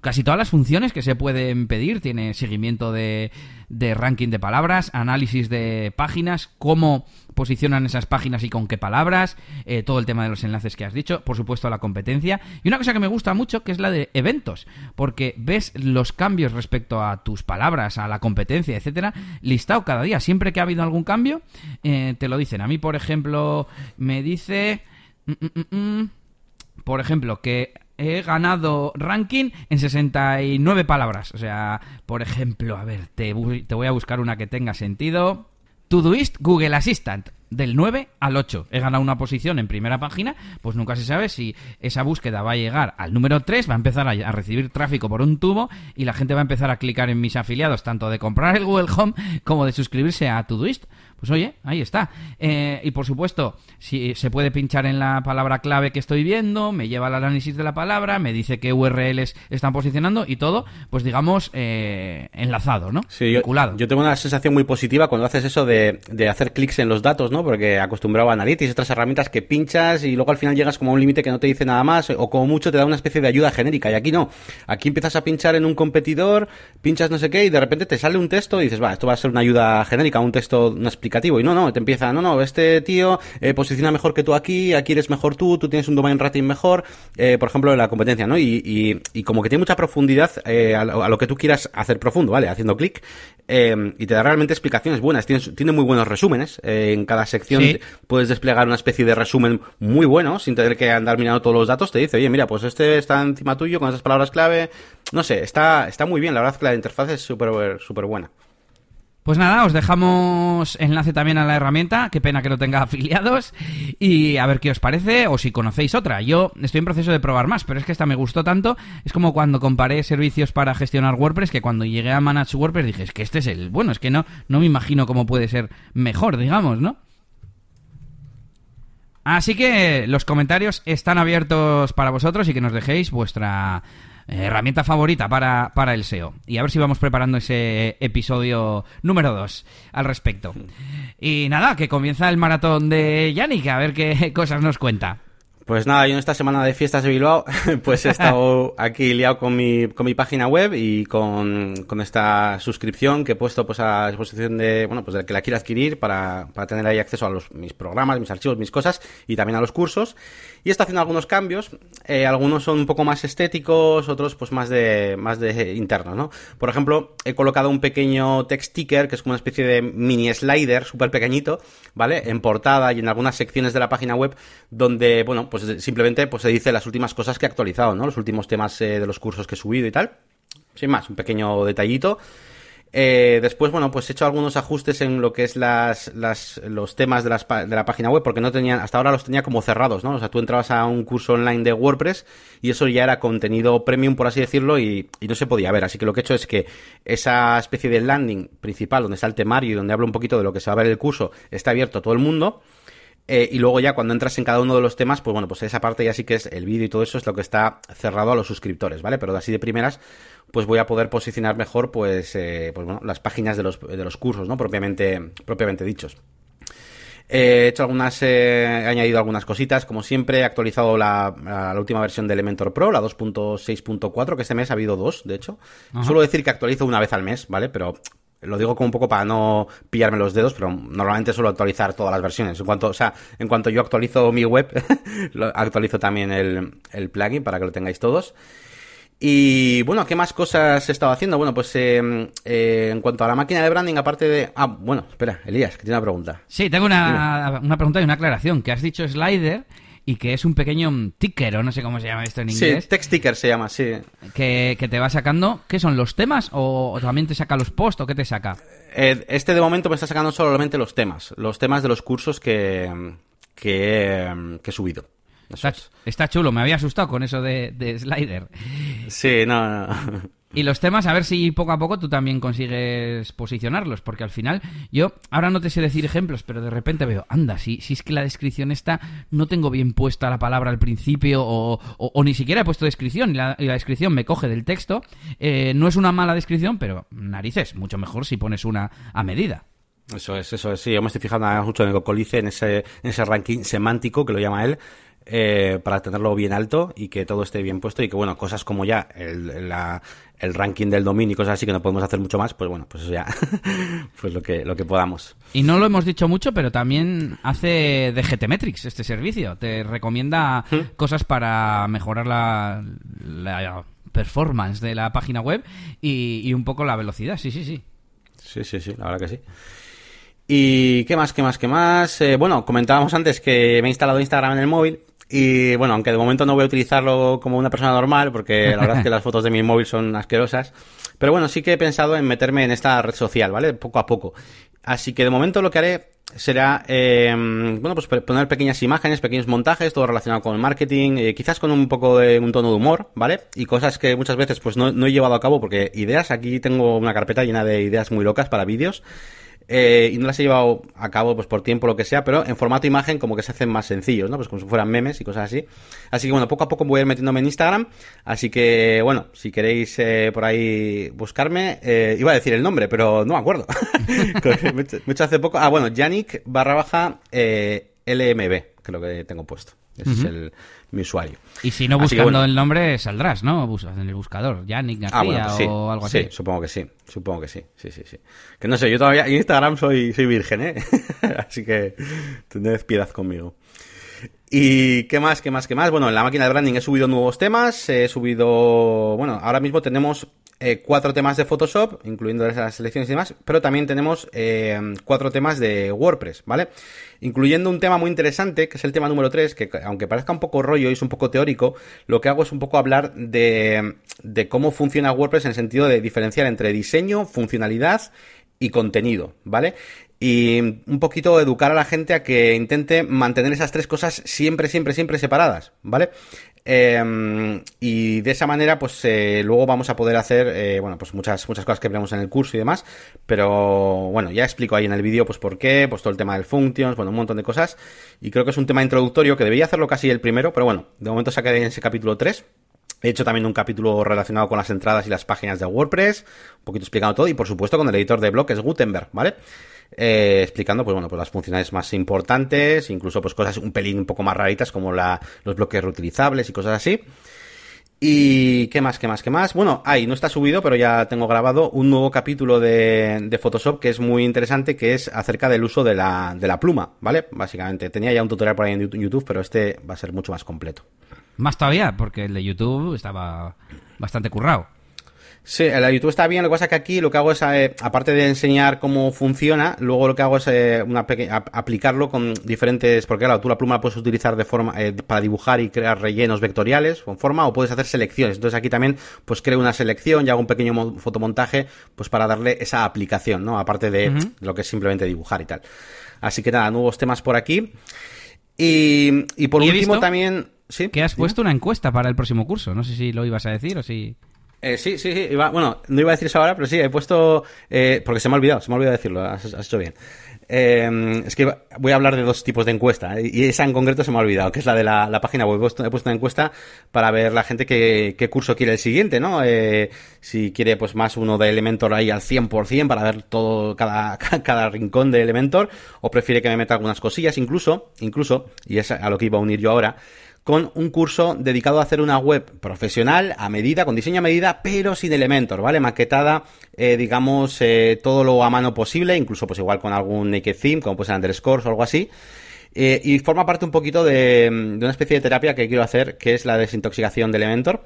casi todas las funciones que se pueden pedir. Tiene seguimiento de, de ranking de palabras, análisis de páginas, cómo posicionan esas páginas y con qué palabras, eh, todo el tema de los enlaces que has dicho, por supuesto la competencia. Y una cosa que me gusta mucho que es la de eventos, porque ves los cambios respecto a tus palabras, a la competencia, etcétera, listado cada día. Siempre que ha habido algún cambio, eh, te lo dicen. A mí, por ejemplo, me dice. Mm, mm, por ejemplo, que he ganado ranking en 69 palabras. O sea, por ejemplo, a ver, te, voy a buscar una que tenga sentido. Todoist Google Assistant del 9 al 8. He ganado una posición en primera página, pues nunca se sabe si esa búsqueda va a llegar al número 3, va a empezar a, recibir tráfico por un tubo y la gente va a empezar a clicar en mis afiliados, tanto de comprar el Google Home como de suscribirse a Todoist. Pues oye, ahí está. Eh, y por supuesto, si se puede pinchar en la palabra clave que estoy viendo, me lleva al análisis de la palabra, me dice qué URLs están posicionando y todo, pues digamos, eh, enlazado, ¿no? Sí, Vinculado. Yo, tengo una sensación muy positiva cuando haces eso de, de hacer clics en los datos, ¿no? Porque acostumbrado a Analytics y otras herramientas que pinchas y luego al final llegas como a un límite que no te dice nada más o como mucho te da una especie de ayuda genérica. Y aquí no. Aquí empiezas a pinchar en un competidor, pinchas no sé qué y de repente te sale un texto y dices, va, esto va a ser una ayuda genérica, un texto, una explicación y no, no, te empieza, no, no, este tío eh, posiciona mejor que tú aquí, aquí eres mejor tú, tú tienes un domain rating mejor, eh, por ejemplo, en la competencia, ¿no? Y, y, como que tiene mucha profundidad eh, a, lo, que tú quieras hacer profundo, ¿vale? Haciendo clic y te da realmente explicaciones buenas. Tiene, tiene muy buenos resúmenes. en cada sección puedes desplegar una especie de resumen muy bueno, sin tener que andar mirando todos los datos. Te dice, oye, mira, pues este está encima tuyo con esas palabras clave. No sé, está, está muy bien. La verdad es que la interfaz es súper súper buena. Pues nada, os dejamos enlace también a la herramienta, qué pena que no tenga afiliados, y a ver qué os parece o si conocéis otra. Yo estoy en proceso de probar más, pero es que esta me gustó tanto, es como cuando comparé servicios para gestionar WordPress, que cuando llegué a Manage WordPress dije, es que este es el bueno, es que no, no me imagino cómo puede ser mejor, digamos, ¿no? Así que los comentarios están abiertos para vosotros y que nos dejéis vuestra herramienta favorita para, para el SEO. Y a ver si vamos preparando ese episodio número 2 al respecto. Y nada, que comienza el maratón de Yannick, a ver qué cosas nos cuenta. Pues nada, yo en esta semana de fiestas de Bilbao, pues he estado aquí liado con mi, con mi página web y con, con esta suscripción que he puesto pues a disposición de, bueno, pues del que la quiera adquirir para, para tener ahí acceso a los, mis programas, mis archivos, mis cosas y también a los cursos. Y está haciendo algunos cambios, eh, algunos son un poco más estéticos, otros pues más de, más de internos, ¿no? Por ejemplo, he colocado un pequeño text ticker que es como una especie de mini slider súper pequeñito, ¿vale? En portada y en algunas secciones de la página web donde, bueno, pues pues simplemente pues se dice las últimas cosas que he actualizado, ¿no? Los últimos temas eh, de los cursos que he subido y tal. Sin más, un pequeño detallito. Eh, después, bueno, pues he hecho algunos ajustes en lo que es las, los temas de, de, la página web, porque no tenían, hasta ahora los tenía como cerrados, ¿no? O sea, tú entrabas a un curso online de WordPress y eso ya era contenido premium, por así decirlo, y, y no se podía ver. Así que lo que he hecho es que esa especie de landing principal, donde está el temario y donde hablo un poquito de lo que se va a ver el curso, está abierto a todo el mundo. Eh, y luego ya cuando entras en cada uno de los temas, pues bueno, pues esa parte ya sí que es el vídeo y todo eso es lo que está cerrado a los suscriptores, ¿vale? Pero así de primeras, pues voy a poder posicionar mejor, pues, eh, pues bueno, las páginas de los, de los cursos, ¿no? Propiamente, propiamente dichos. He hecho algunas, eh, he añadido algunas cositas, como siempre, he actualizado la, la, última versión de Elementor Pro, la 2.6.4, que este mes ha habido dos, de hecho. Suelo decir que actualizo una vez al mes, ¿vale? Pero lo digo como un poco para no pillarme los dedos, pero normalmente suelo actualizar todas las versiones. En cuanto, o sea, en cuanto yo actualizo mi web, actualizo también el, el, plugin para que lo tengáis todos. Y bueno, ¿qué más cosas he estado haciendo? Bueno, pues eh, eh, en cuanto a la máquina de branding, aparte de... Ah, bueno, espera, Elías, que tiene una pregunta. Sí, tengo una, una pregunta y una aclaración. Que has dicho slider y que es un pequeño ticker, o no sé cómo se llama esto en inglés. Sí, text ticker se llama, sí. Que, te va sacando, ¿qué son los temas o también te saca los posts o qué te saca? Eh, este de momento me está sacando solamente los temas, los temas de los cursos que, que, he subido. Está, chulo, me había asustado con eso de, de slider. Sí, no, no. Y los temas, a ver si poco a poco tú también consigues posicionarlos, porque al final yo ahora no te sé decir ejemplos, pero de repente veo, anda, si, si es que la descripción está, no tengo bien puesta la palabra al principio o, ni siquiera he puesto descripción y la, descripción me coge del texto, eh, no es una mala descripción, pero narices, mucho mejor si pones una a medida. Eso es, eso es, sí, yo me estoy fijando mucho en el Cocolice, en ese, en ese ranking semántico que lo llama él, eh, para tenerlo bien alto y que todo esté bien puesto y que, bueno, cosas como ya el, la, el ranking del dominio y cosas así que no podemos hacer mucho más, pues bueno, pues eso ya, pues lo que, lo que podamos. Y no lo hemos dicho mucho, pero también hace de GTmetrix este servicio. Te recomienda ¿Mm? cosas para mejorar la, la performance de la página web y, y un poco la velocidad, sí, sí, sí. Sí, sí, sí, la verdad que sí. ¿Y qué más, qué más, qué más? Eh, bueno, comentábamos antes que me he instalado Instagram en el móvil y bueno, aunque de momento no voy a utilizarlo como una persona normal, porque la verdad es que las fotos de mi móvil son asquerosas. Pero bueno, sí que he pensado en meterme en esta red social, ¿vale? Poco a poco. Así que de momento lo que haré será, eh, bueno, pues poner pequeñas imágenes, pequeños montajes, todo relacionado con el marketing, eh, quizás con un poco de un tono de humor, ¿vale? Y cosas que muchas veces pues no, no he llevado a cabo porque ideas, aquí tengo una carpeta llena de ideas muy locas para vídeos eh, y no las he llevado a cabo pues por tiempo lo que sea, pero en formato imagen como que se hacen más sencillos, ¿no? Pues como si fueran memes y cosas así. Así que bueno, poco a poco voy a ir metiéndome en Instagram, así que bueno, si queréis eh, por ahí buscarme, eh, iba a decir el nombre, pero no me acuerdo. me he hecho hace poco, ah bueno, Yannick barra baja LMB, creo que tengo puesto. Ese es el, mi usuario. Y si no buscando el nombre saldrás, ¿no? En el buscador, Yannick ah, García pues o algo así. Sí, supongo que sí, supongo que sí, sí, sí, sí. Que no sé, yo todavía en Instagram soy, soy virgen, ¿eh? así que tened piedad conmigo. ¿Y qué más, qué más, qué más? Bueno, en la máquina de branding he subido nuevos temas, he subido, bueno, ahora mismo tenemos eh, cuatro temas de Photoshop, incluyendo las selecciones y demás, pero también tenemos eh, cuatro temas de WordPress, ¿vale? Incluyendo un tema muy interesante, que es el tema número 3, que aunque parezca un poco rollo y es un poco teórico, lo que hago es un poco hablar de, de cómo funciona WordPress en el sentido de diferenciar entre diseño, funcionalidad y contenido, ¿vale? Y un poquito educar a la gente a que intente mantener esas tres cosas siempre, siempre, siempre separadas, ¿vale? Em, y de esa manera, pues eh, luego vamos a poder hacer, eh, bueno, pues muchas, muchas cosas que veremos en el curso y demás. Pero bueno, ya explico ahí en el vídeo, pues por qué, pues todo el tema del functions, bueno, un montón de cosas. Y creo que es un tema introductorio que debería hacerlo casi el primero, pero bueno, de momento quedado en ese capítulo 3. He hecho también un capítulo relacionado con las entradas y las páginas de WordPress, un poquito explicando todo, y por supuesto con el editor de blog, Gutenberg, ¿vale? Eh, explicando pues bueno pues las funcionalidades más importantes incluso pues cosas un pelín un poco más raritas como la, los bloques reutilizables y cosas así y qué más, qué más, qué más. Bueno, ahí no está subido, pero ya tengo grabado un nuevo capítulo de, de, Photoshop que es muy interesante, que es acerca del uso de la, de la pluma, ¿vale? Básicamente. Tenía ya un tutorial por ahí en YouTube, pero este va a ser mucho más completo. Más todavía, porque el de YouTube estaba bastante currado. Sí, la YouTube está bien, lo que pasa es que aquí lo que hago es, eh, aparte de enseñar cómo funciona, luego lo que hago es eh, una aplicarlo con diferentes, porque claro, tú la pluma la puedes utilizar de forma, eh, para dibujar y crear rellenos vectoriales con forma, o puedes hacer selecciones. Entonces aquí también, pues creo una selección y hago un pequeño fotomontaje, pues para darle esa aplicación, ¿no? Aparte de lo que es simplemente dibujar y tal. Así que nada, nuevos temas por aquí. Y, y por último también... ¿Sí? Que has puesto una encuesta para el próximo curso. No sé si lo ibas a decir o si... Eh, sí, sí, sí. bueno, no iba a decir eso ahora, pero sí, he puesto. Eh, porque se me ha olvidado, se me ha olvidado decirlo, has, hecho bien. Eh, es que voy a hablar de dos tipos de encuesta, eh, y esa en concreto se me ha olvidado, que es la de la, página web. He puesto, he puesto, una encuesta para ver la gente qué, qué curso quiere el siguiente, ¿no? Eh, si quiere, pues, más uno de Elementor ahí al 100% para ver todo, cada, cada rincón de Elementor, o prefiere que me meta algunas cosillas, incluso, incluso, y es a lo que iba a unir yo ahora con un curso dedicado a hacer una web profesional, a medida, con diseño a medida, pero sin Elementor, ¿vale? Maquetada, eh, digamos, eh, todo lo a mano posible, incluso pues igual con algún naked theme, como puede ser underscores o algo así. Eh, y forma parte un poquito de, una especie de terapia que quiero hacer, que es la desintoxicación de Elementor.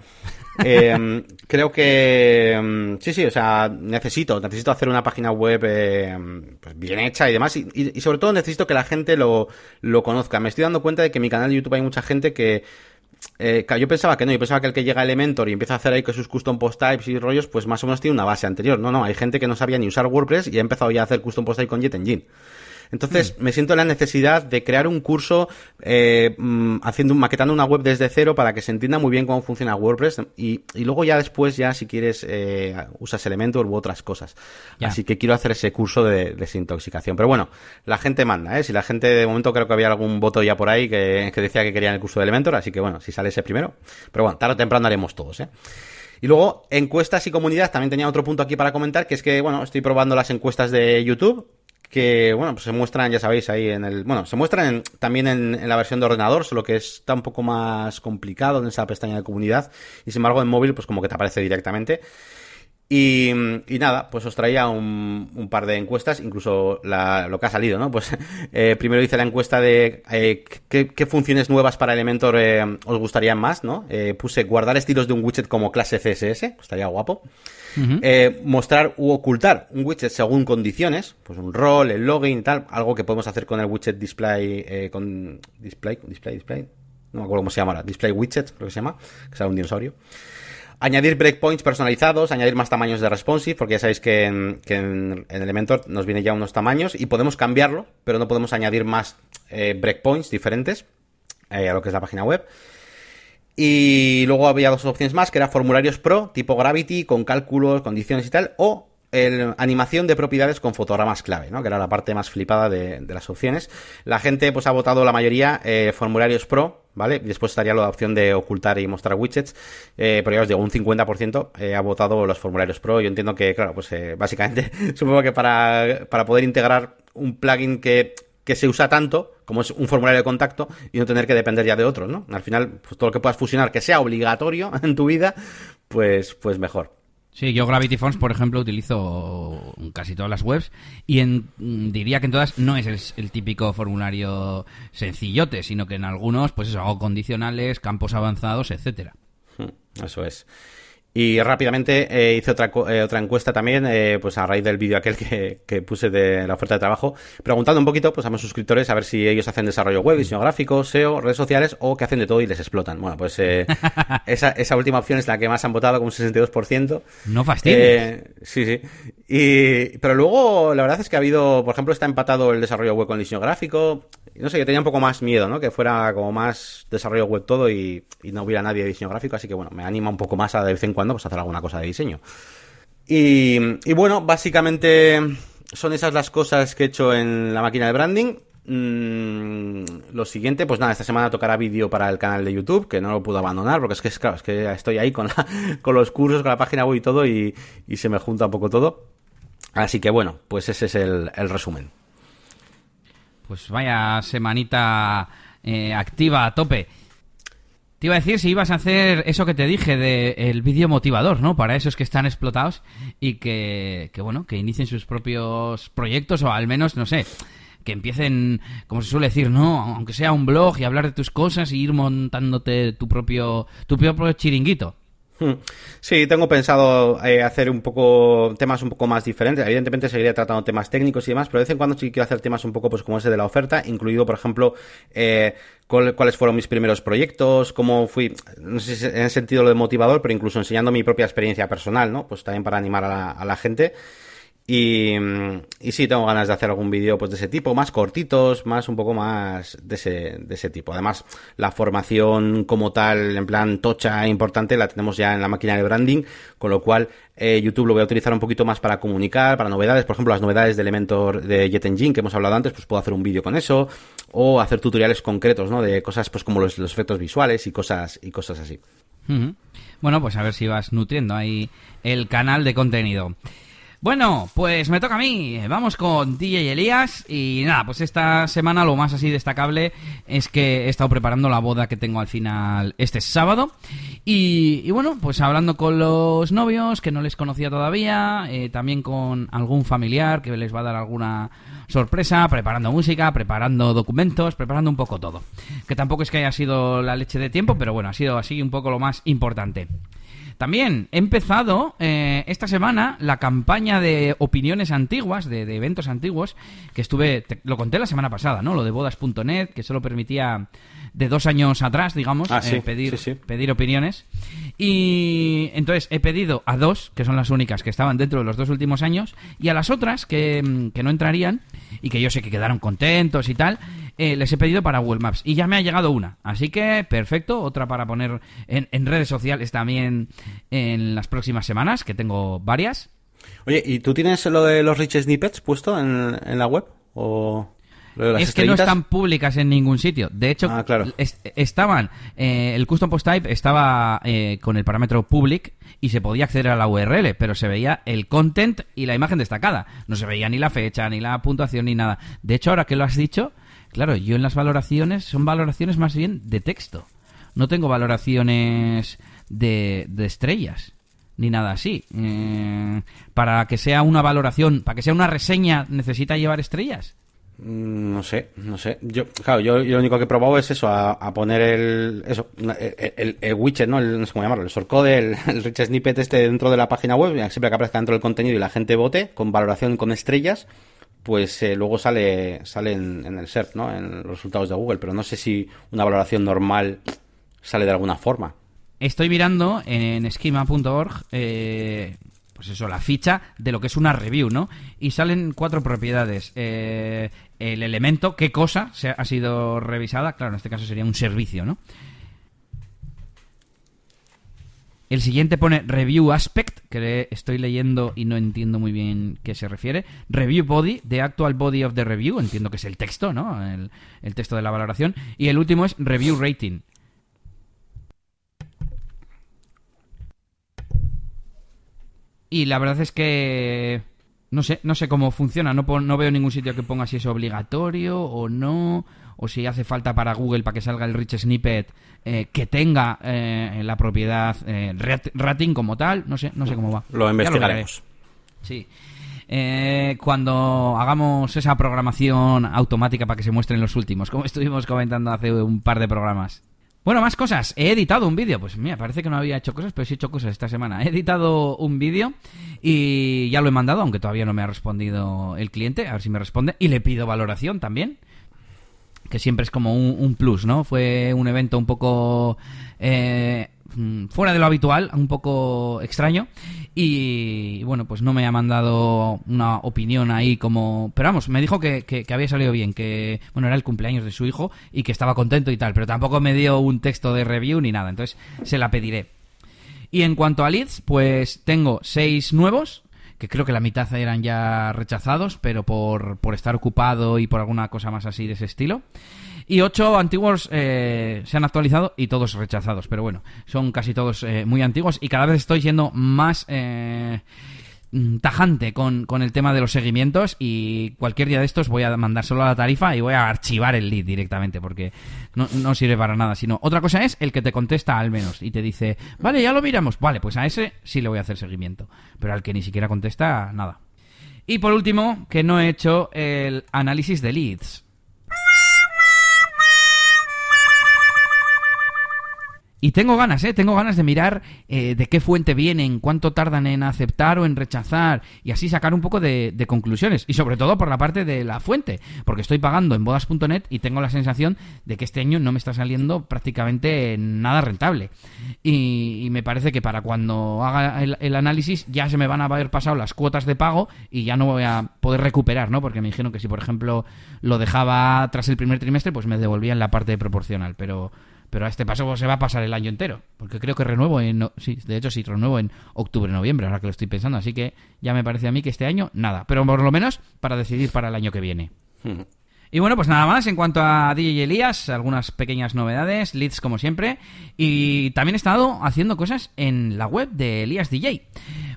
Eh, creo que mm, sí, sí, o sea, necesito, necesito hacer una página web eh, pues bien hecha y demás. Y, sobre todo necesito que la gente lo, lo conozca. Me estoy dando cuenta de que en mi canal de YouTube hay mucha gente que eh, yo pensaba que no, yo pensaba que el que llega a Elementor y empieza a hacer ahí con sus custom post types y rollos, pues más o menos tiene una base anterior. No, no, hay gente que no sabía ni usar WordPress y ha empezado ya a hacer custom post type con Jet Entonces, me siento en la necesidad de crear un curso eh, mm, haciendo, maquetando una web desde cero para que se entienda muy bien cómo funciona WordPress y, y luego ya después, ya si quieres, eh, usas Elementor u otras cosas. Así que quiero hacer ese curso de desintoxicación. Pero bueno, la gente manda, ¿eh? Si la gente, de momento creo que había algún voto ya por ahí que, que decía que querían el curso de Elementor, así que bueno, si sale ese primero. Pero bueno, tarde o temprano haremos todos, ¿eh? Y luego, encuestas y comunidad, también tenía otro punto aquí para comentar, que es que, bueno, estoy probando las encuestas de YouTube, que, bueno, pues se muestran, ya sabéis, ahí en el... Bueno, se muestran también en, la versión de ordenador, solo que está un poco más complicado en esa pestaña de comunidad, y sin embargo en móvil, pues como que te aparece directamente. Y, nada, pues os traía un, par de encuestas, incluso lo que ha salido, ¿no? Pues eh, primero hice la encuesta de eh, qué, funciones nuevas para Elementor eh, os gustarían más, ¿no? puse guardar estilos de un widget como clase CSS, estaría guapo. mostrar u ocultar un widget según condiciones, pues un rol, el login y tal, algo que podemos hacer con el widget display, con display, display, display, no me acuerdo cómo se llama display widget, creo que se llama, que es un dinosaurio. Añadir breakpoints personalizados, añadir más tamaños de responsive, porque ya sabéis que en, Elementor nos viene ya unos tamaños y podemos cambiarlo, pero no podemos añadir más eh, breakpoints diferentes eh, a lo que es la página web. Y luego había dos opciones más, que era formularios pro, tipo Gravity, con cálculos, condiciones y tal, o el, animación de propiedades con fotogramas clave, ¿no? Que era la parte más flipada de, las opciones. La gente, pues, ha votado la mayoría eh, formularios pro, ¿vale? Después estaría la opción de ocultar y mostrar widgets, eh, pero ya os digo, un 50% eh, ha votado los formularios pro. Yo entiendo que, claro, pues eh, básicamente, supongo que para, para poder integrar un plugin que, que se usa tanto, como es un formulario de contacto, y no tener que depender ya de otros, ¿no? Al final, pues todo lo que puedas fusionar, que sea obligatorio en tu vida, pues, pues mejor. Sí, yo Gravity Fonts, por ejemplo, utilizo casi todas las webs y en, diría que en todas no es el, típico formulario sencillote, sino que en algunos, pues eso, hago condicionales, campos avanzados, etcétera. Hmm, eso es. Y rápidamente eh, hice otra, eh, otra encuesta también, eh, pues a raíz del vídeo aquel que, que, puse de la oferta de trabajo, preguntando un poquito pues a mis suscriptores a ver si ellos hacen desarrollo web, diseño gráfico, SEO, redes sociales o que hacen de todo y les explotan. Bueno, pues esa, esa última opción es la que más han votado, con un 62%. No fastidies. sí, sí. Y, pero luego la verdad es que ha habido, por ejemplo, está empatado el desarrollo web con diseño gráfico, no sé, yo tenía un poco más miedo, ¿no? Que fuera como más desarrollo web todo y, no hubiera nadie de diseño gráfico, así que bueno, me anima un poco más a de vez en cuando pues hacer alguna cosa de diseño. Y, bueno, básicamente son esas las cosas que he hecho en la máquina de branding. Mm, lo siguiente, pues nada, esta semana tocará vídeo para el canal de YouTube, que no lo puedo abandonar, porque es que, claro, es que estoy ahí con, con los cursos, con la página web y todo, y, y, se me junta un poco todo. Así que bueno, pues ese es el resumen. Pues vaya semanita eh, activa a tope. Te iba a decir si ibas a hacer eso que te dije del vídeo motivador, ¿no? Para esos que están explotados y que, que, bueno, que inicien sus propios proyectos o al menos, no sé, que empiecen, como se suele decir, ¿no? Aunque sea un blog y hablar de tus cosas y ir montándote tu propio, tu propio chiringuito. Hmm. Sí, tengo pensado eh, hacer un poco temas un poco más diferentes. Evidentemente seguiré tratando temas técnicos y demás, pero de vez en cuando sí quiero hacer temas un poco pues como ese de la oferta, incluido por ejemplo eh, cuáles fueron mis primeros proyectos, cómo fui, no sé si en el sentido lo de motivador, pero incluso enseñando mi propia experiencia personal, ¿no? Pues también para animar a la gente. Y, y sí, tengo ganas de hacer algún vídeo pues de ese tipo, más cortitos, más un poco más de ese, de ese tipo. Además, la formación como tal, en plan tocha e importante, la tenemos ya en la máquina de branding, con lo cual eh, YouTube lo voy a utilizar un poquito más para comunicar, para novedades, por ejemplo, las novedades de Elementor de Jet Engine que hemos hablado antes, pues puedo hacer un vídeo con eso, o hacer tutoriales concretos, ¿no? De cosas pues como los, efectos visuales y cosas, y cosas así. Bueno, pues a ver si vas nutriendo ahí el canal de contenido. Bueno, pues me toca a mí. Vamos con DJ Elías. Y nada, pues esta semana lo más así destacable es que he estado preparando la boda que tengo al final este sábado. Y, bueno, pues hablando con los novios que no les conocía todavía, eh, también con algún familiar que les va a dar alguna sorpresa, preparando música, preparando documentos, preparando un poco todo. Que tampoco es que haya sido la leche de tiempo, pero bueno, ha sido así un poco lo más importante. También he empezado eh, esta semana la campaña de opiniones antiguas, de, de eventos antiguos, que estuve, te- lo conté la semana pasada, ¿no? Lo de bodas.net, que solo permitía de dos años atrás, digamos, Ah, sí, eh, pedir, sí, sí. pedir opiniones. Y entonces he pedido a dos, que son las únicas que estaban dentro de los dos últimos años, y a las otras que, mm, que no entrarían y que yo sé que quedaron contentos y tal, eh, les he pedido para Google Maps. Y ya me ha llegado una. Así que perfecto, otra para poner en, en redes sociales también en las próximas semanas, que tengo varias. Oye, ¿y tú tienes lo de los rich snippets puesto en, en la web? ¿O lo de las es que no están públicas en ningún sitio. De hecho, Ah, claro. es- estaban. eh, el custom post type estaba eh, con el parámetro public y se podía acceder a la URL, pero se veía el content y la imagen destacada. No se veía ni la fecha, ni la puntuación, ni nada. De hecho, ahora que lo has dicho, claro, yo en las valoraciones son valoraciones más bien de texto. No tengo valoraciones de, de estrellas ni nada así. Eh, para que sea una valoración, para que sea una reseña, necesita llevar estrellas. Mm, No sé, no sé. Yo, claro, yo, lo único que he probado es eso, a, poner el, eso, una- el, el- el widget, ¿no? El, no sé cómo llamarlo, el shortcode, el, el rich snippet este dentro de la página web, siempre que aparezca dentro del contenido y la gente vote con valoración con estrellas, pues eh, luego sale, sale en, en el SERP, ¿no? En los resultados de Google, pero no sé si una valoración normal sale de alguna forma. Estoy mirando en schema.org, eh, pues eso, la ficha de lo que es una review, ¿no? Y salen cuatro propiedades. Eh, el elemento, qué cosa se ha sido revisada, claro, en este caso sería un servicio, ¿no? El siguiente pone Review Aspect, que estoy leyendo y no entiendo muy bien qué se refiere. Review Body, The Actual Body of the Review, entiendo que es el texto, ¿no? El, el texto de la valoración. Y el último es Review Rating. Y la verdad es que no sé, no sé cómo funciona, no, no veo ningún sitio que ponga si es obligatorio o no, o si hace falta para Google para que salga el rich snippet eh, que tenga eh, la propiedad eh, rat- rating como tal, no sé, no sé cómo va. Lo investigaremos. Sí. Eh, cuando hagamos esa programación automática para que se muestren los últimos, como estuvimos comentando hace un par de programas. Bueno, más cosas. He editado un vídeo. Pues mira, parece que no había hecho cosas, pero sí he hecho cosas esta semana. He editado un vídeo y ya lo he mandado, aunque todavía no me ha respondido el cliente. A ver si me responde. Y le pido valoración también que siempre es como un, plus, ¿no? Fue un evento un poco eh, mm, fuera de lo habitual, un poco extraño. Y bueno, pues no me ha mandado una opinión ahí como... Pero vamos, me dijo que, que- que había salido bien, que bueno, era el cumpleaños de su hijo y que estaba contento y tal, pero tampoco me dio un texto de review ni nada, entonces se la pediré. Y en cuanto a leads, pues tengo seis nuevos, que creo que la mitad eran ya rechazados, pero por, por estar ocupado y por alguna cosa más así de ese estilo. Y ocho antiguos eh, se han actualizado y todos rechazados, pero bueno, son casi todos eh, muy antiguos y cada vez estoy siendo más... eh, tajante con, con el tema de los seguimientos y cualquier día de estos voy a mandar solo a la tarifa y voy a archivar el lead directamente porque no, no sirve para nada. Sino otra cosa es el que te contesta al menos y te dice, vale, ya lo miramos. Vale, pues a ese sí le voy a hacer seguimiento. Pero al que ni siquiera contesta, nada. Y por último, que no he hecho el análisis de leads. Y tengo ganas, ¿eh? Tengo ganas de mirar eh, de qué fuente vienen, cuánto tardan en aceptar o en rechazar, y así sacar un poco de, de conclusiones. Y sobre todo por la parte de la fuente, porque estoy pagando en bodas.net y tengo la sensación de que este año no me está saliendo prácticamente nada rentable. Y, y me parece que para cuando haga el, el análisis ya se me van a haber pasado las cuotas de pago y ya no voy a poder recuperar, ¿no? Porque me dijeron que si, por ejemplo, lo dejaba tras el primer trimestre, pues me devolvían la parte proporcional, pero pero a este paso se va a pasar el año entero, porque creo que renuevo en sí, de hecho sí renuevo en octubre noviembre, ahora que lo estoy pensando, así que ya me parece a mí que este año nada, pero por lo menos para decidir para el año que viene. Y bueno, pues nada más en cuanto a DJ Elías, algunas pequeñas novedades, leads como siempre, y también he estado haciendo cosas en la web de Elías DJ.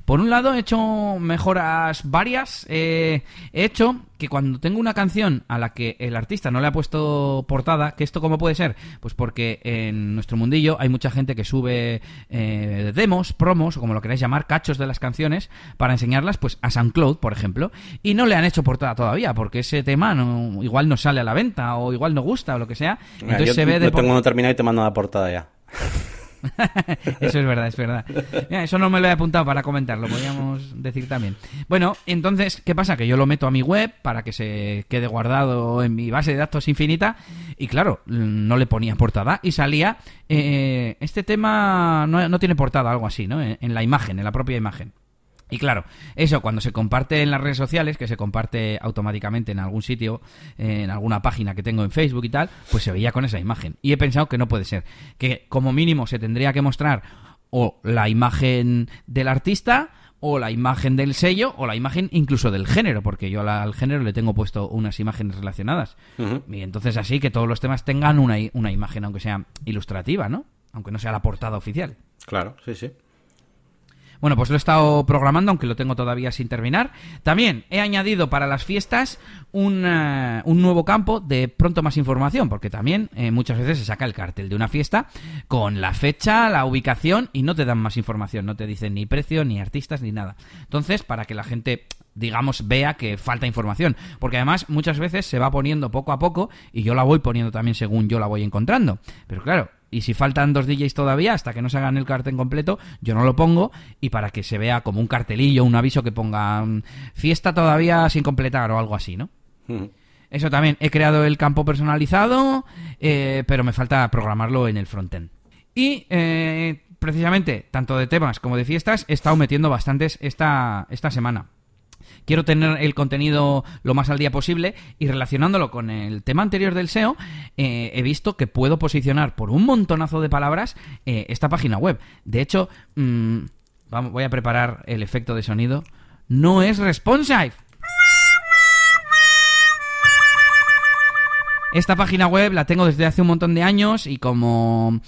Por un lado he hecho mejoras varias, eh, he hecho que cuando tengo una canción a la que el artista no le ha puesto portada, que esto cómo puede ser, pues porque en nuestro mundillo hay mucha gente que sube eh, demos, promos, o como lo queráis llamar, cachos de las canciones, para enseñarlas pues a SoundCloud, por ejemplo, y no le han hecho portada todavía, porque ese tema no, igual no sale a la venta, o igual no gusta, o lo que sea, Mira, entonces yo se ve de tengo uno terminado y te mando la portada ya. eso es verdad, es verdad. eso no me lo he apuntado para comentarlo, podríamos decir también. Bueno, entonces, ¿qué pasa? Que yo lo meto a mi web para que se quede guardado en mi base de datos infinita y claro, no le ponía portada y salía, eh, este tema no, tiene portada, algo así, ¿no? en la imagen, en la propia imagen. Y claro, eso cuando se comparte en las redes sociales, que se comparte automáticamente en algún sitio, en alguna página que tengo en Facebook y tal, pues se veía con esa imagen. Y he pensado que no puede ser. Que como mínimo se tendría que mostrar o la imagen del artista, o la imagen del sello, o la imagen incluso del género, porque yo al género le tengo puesto unas imágenes relacionadas. Y entonces así que todos los temas tengan una, una imagen, aunque sea ilustrativa, ¿no? Aunque no sea la portada oficial. Claro, sí, sí. Bueno, pues lo he estado programando, aunque lo tengo todavía sin terminar. También he añadido para las fiestas un, eh, un nuevo campo de pronto más información, porque también eh, muchas veces se saca el cartel de una fiesta con la fecha, la ubicación y no te dan más información, no te dicen ni precio, ni artistas, ni nada. Entonces, para que la gente digamos, vea que falta información. Porque además muchas veces se va poniendo poco a poco y yo la voy poniendo también según yo la voy encontrando. Pero claro, y si faltan dos DJs todavía, hasta que no se hagan el cartel completo, yo no lo pongo. Y para que se vea como un cartelillo, un aviso que ponga mm, fiesta todavía sin completar o algo así, ¿no? Eso también. He creado el campo personalizado, eh, pero me falta programarlo en el frontend. Y eh, precisamente, tanto de temas como de fiestas, he estado metiendo bastantes esta, esta semana quiero tener el contenido lo más al día posible y relacionándolo con el tema anterior del SEO, eh, he visto que puedo posicionar por un montonazo de palabras eh, esta página web. De hecho, mm, voy a preparar el efecto de sonido. No es responsive. Esta página web la tengo desde hace un montón de años y como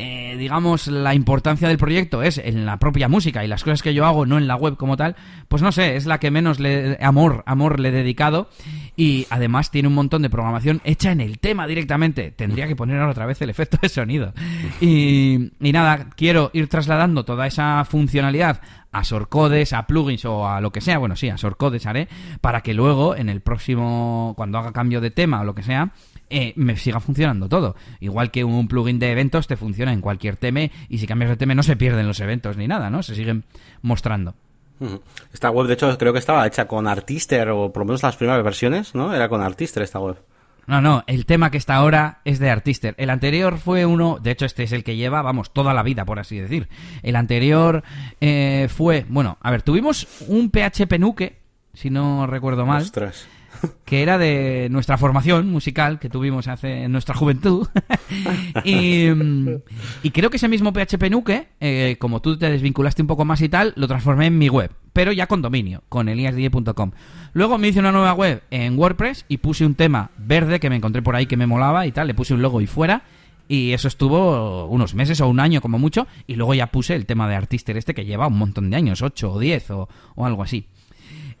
eh, digamos, la importancia del proyecto es en la propia música y las cosas que yo hago, no en la web como tal, pues no sé, es la que menos le, amor, amor le he dedicado y además tiene un montón de programación hecha en el tema directamente. Tendría que poner ahora otra vez el efecto de sonido. Y, y nada, quiero ir trasladando toda esa funcionalidad a Sorcodes, a plugins o a lo que sea, bueno, sí, a Sorcodes haré, para que luego en el próximo, cuando haga cambio de tema o lo que sea, eh, me siga funcionando todo. Igual que un plugin de eventos te funciona en cualquier tema y si cambias de tema no se pierden los eventos ni nada, ¿no? Se siguen mostrando. Esta web, de hecho, creo que estaba hecha con Artister, o por lo menos las primeras versiones, ¿no? Era con Artister esta web. No, no, el tema que está ahora es de Artister. El anterior fue uno, de hecho este es el que lleva, vamos, toda la vida, por así decir. El anterior eh, fue, bueno, a ver, tuvimos un PHP Nuke, si no recuerdo mal. Ostras que era de nuestra formación musical que tuvimos hace en nuestra juventud. y, creo que ese mismo PHP Nuke, eh, como tú te desvinculaste un poco más y tal, lo transformé en mi web, pero ya con dominio, con eliasdj.com. Luego me hice una nueva web en WordPress y puse un tema verde que me encontré por ahí que me molaba y tal, le puse un logo y fuera. Y eso estuvo unos meses o un año como mucho. Y luego ya puse el tema de Artister este que lleva un montón de años, 8 o 10 o, o algo así.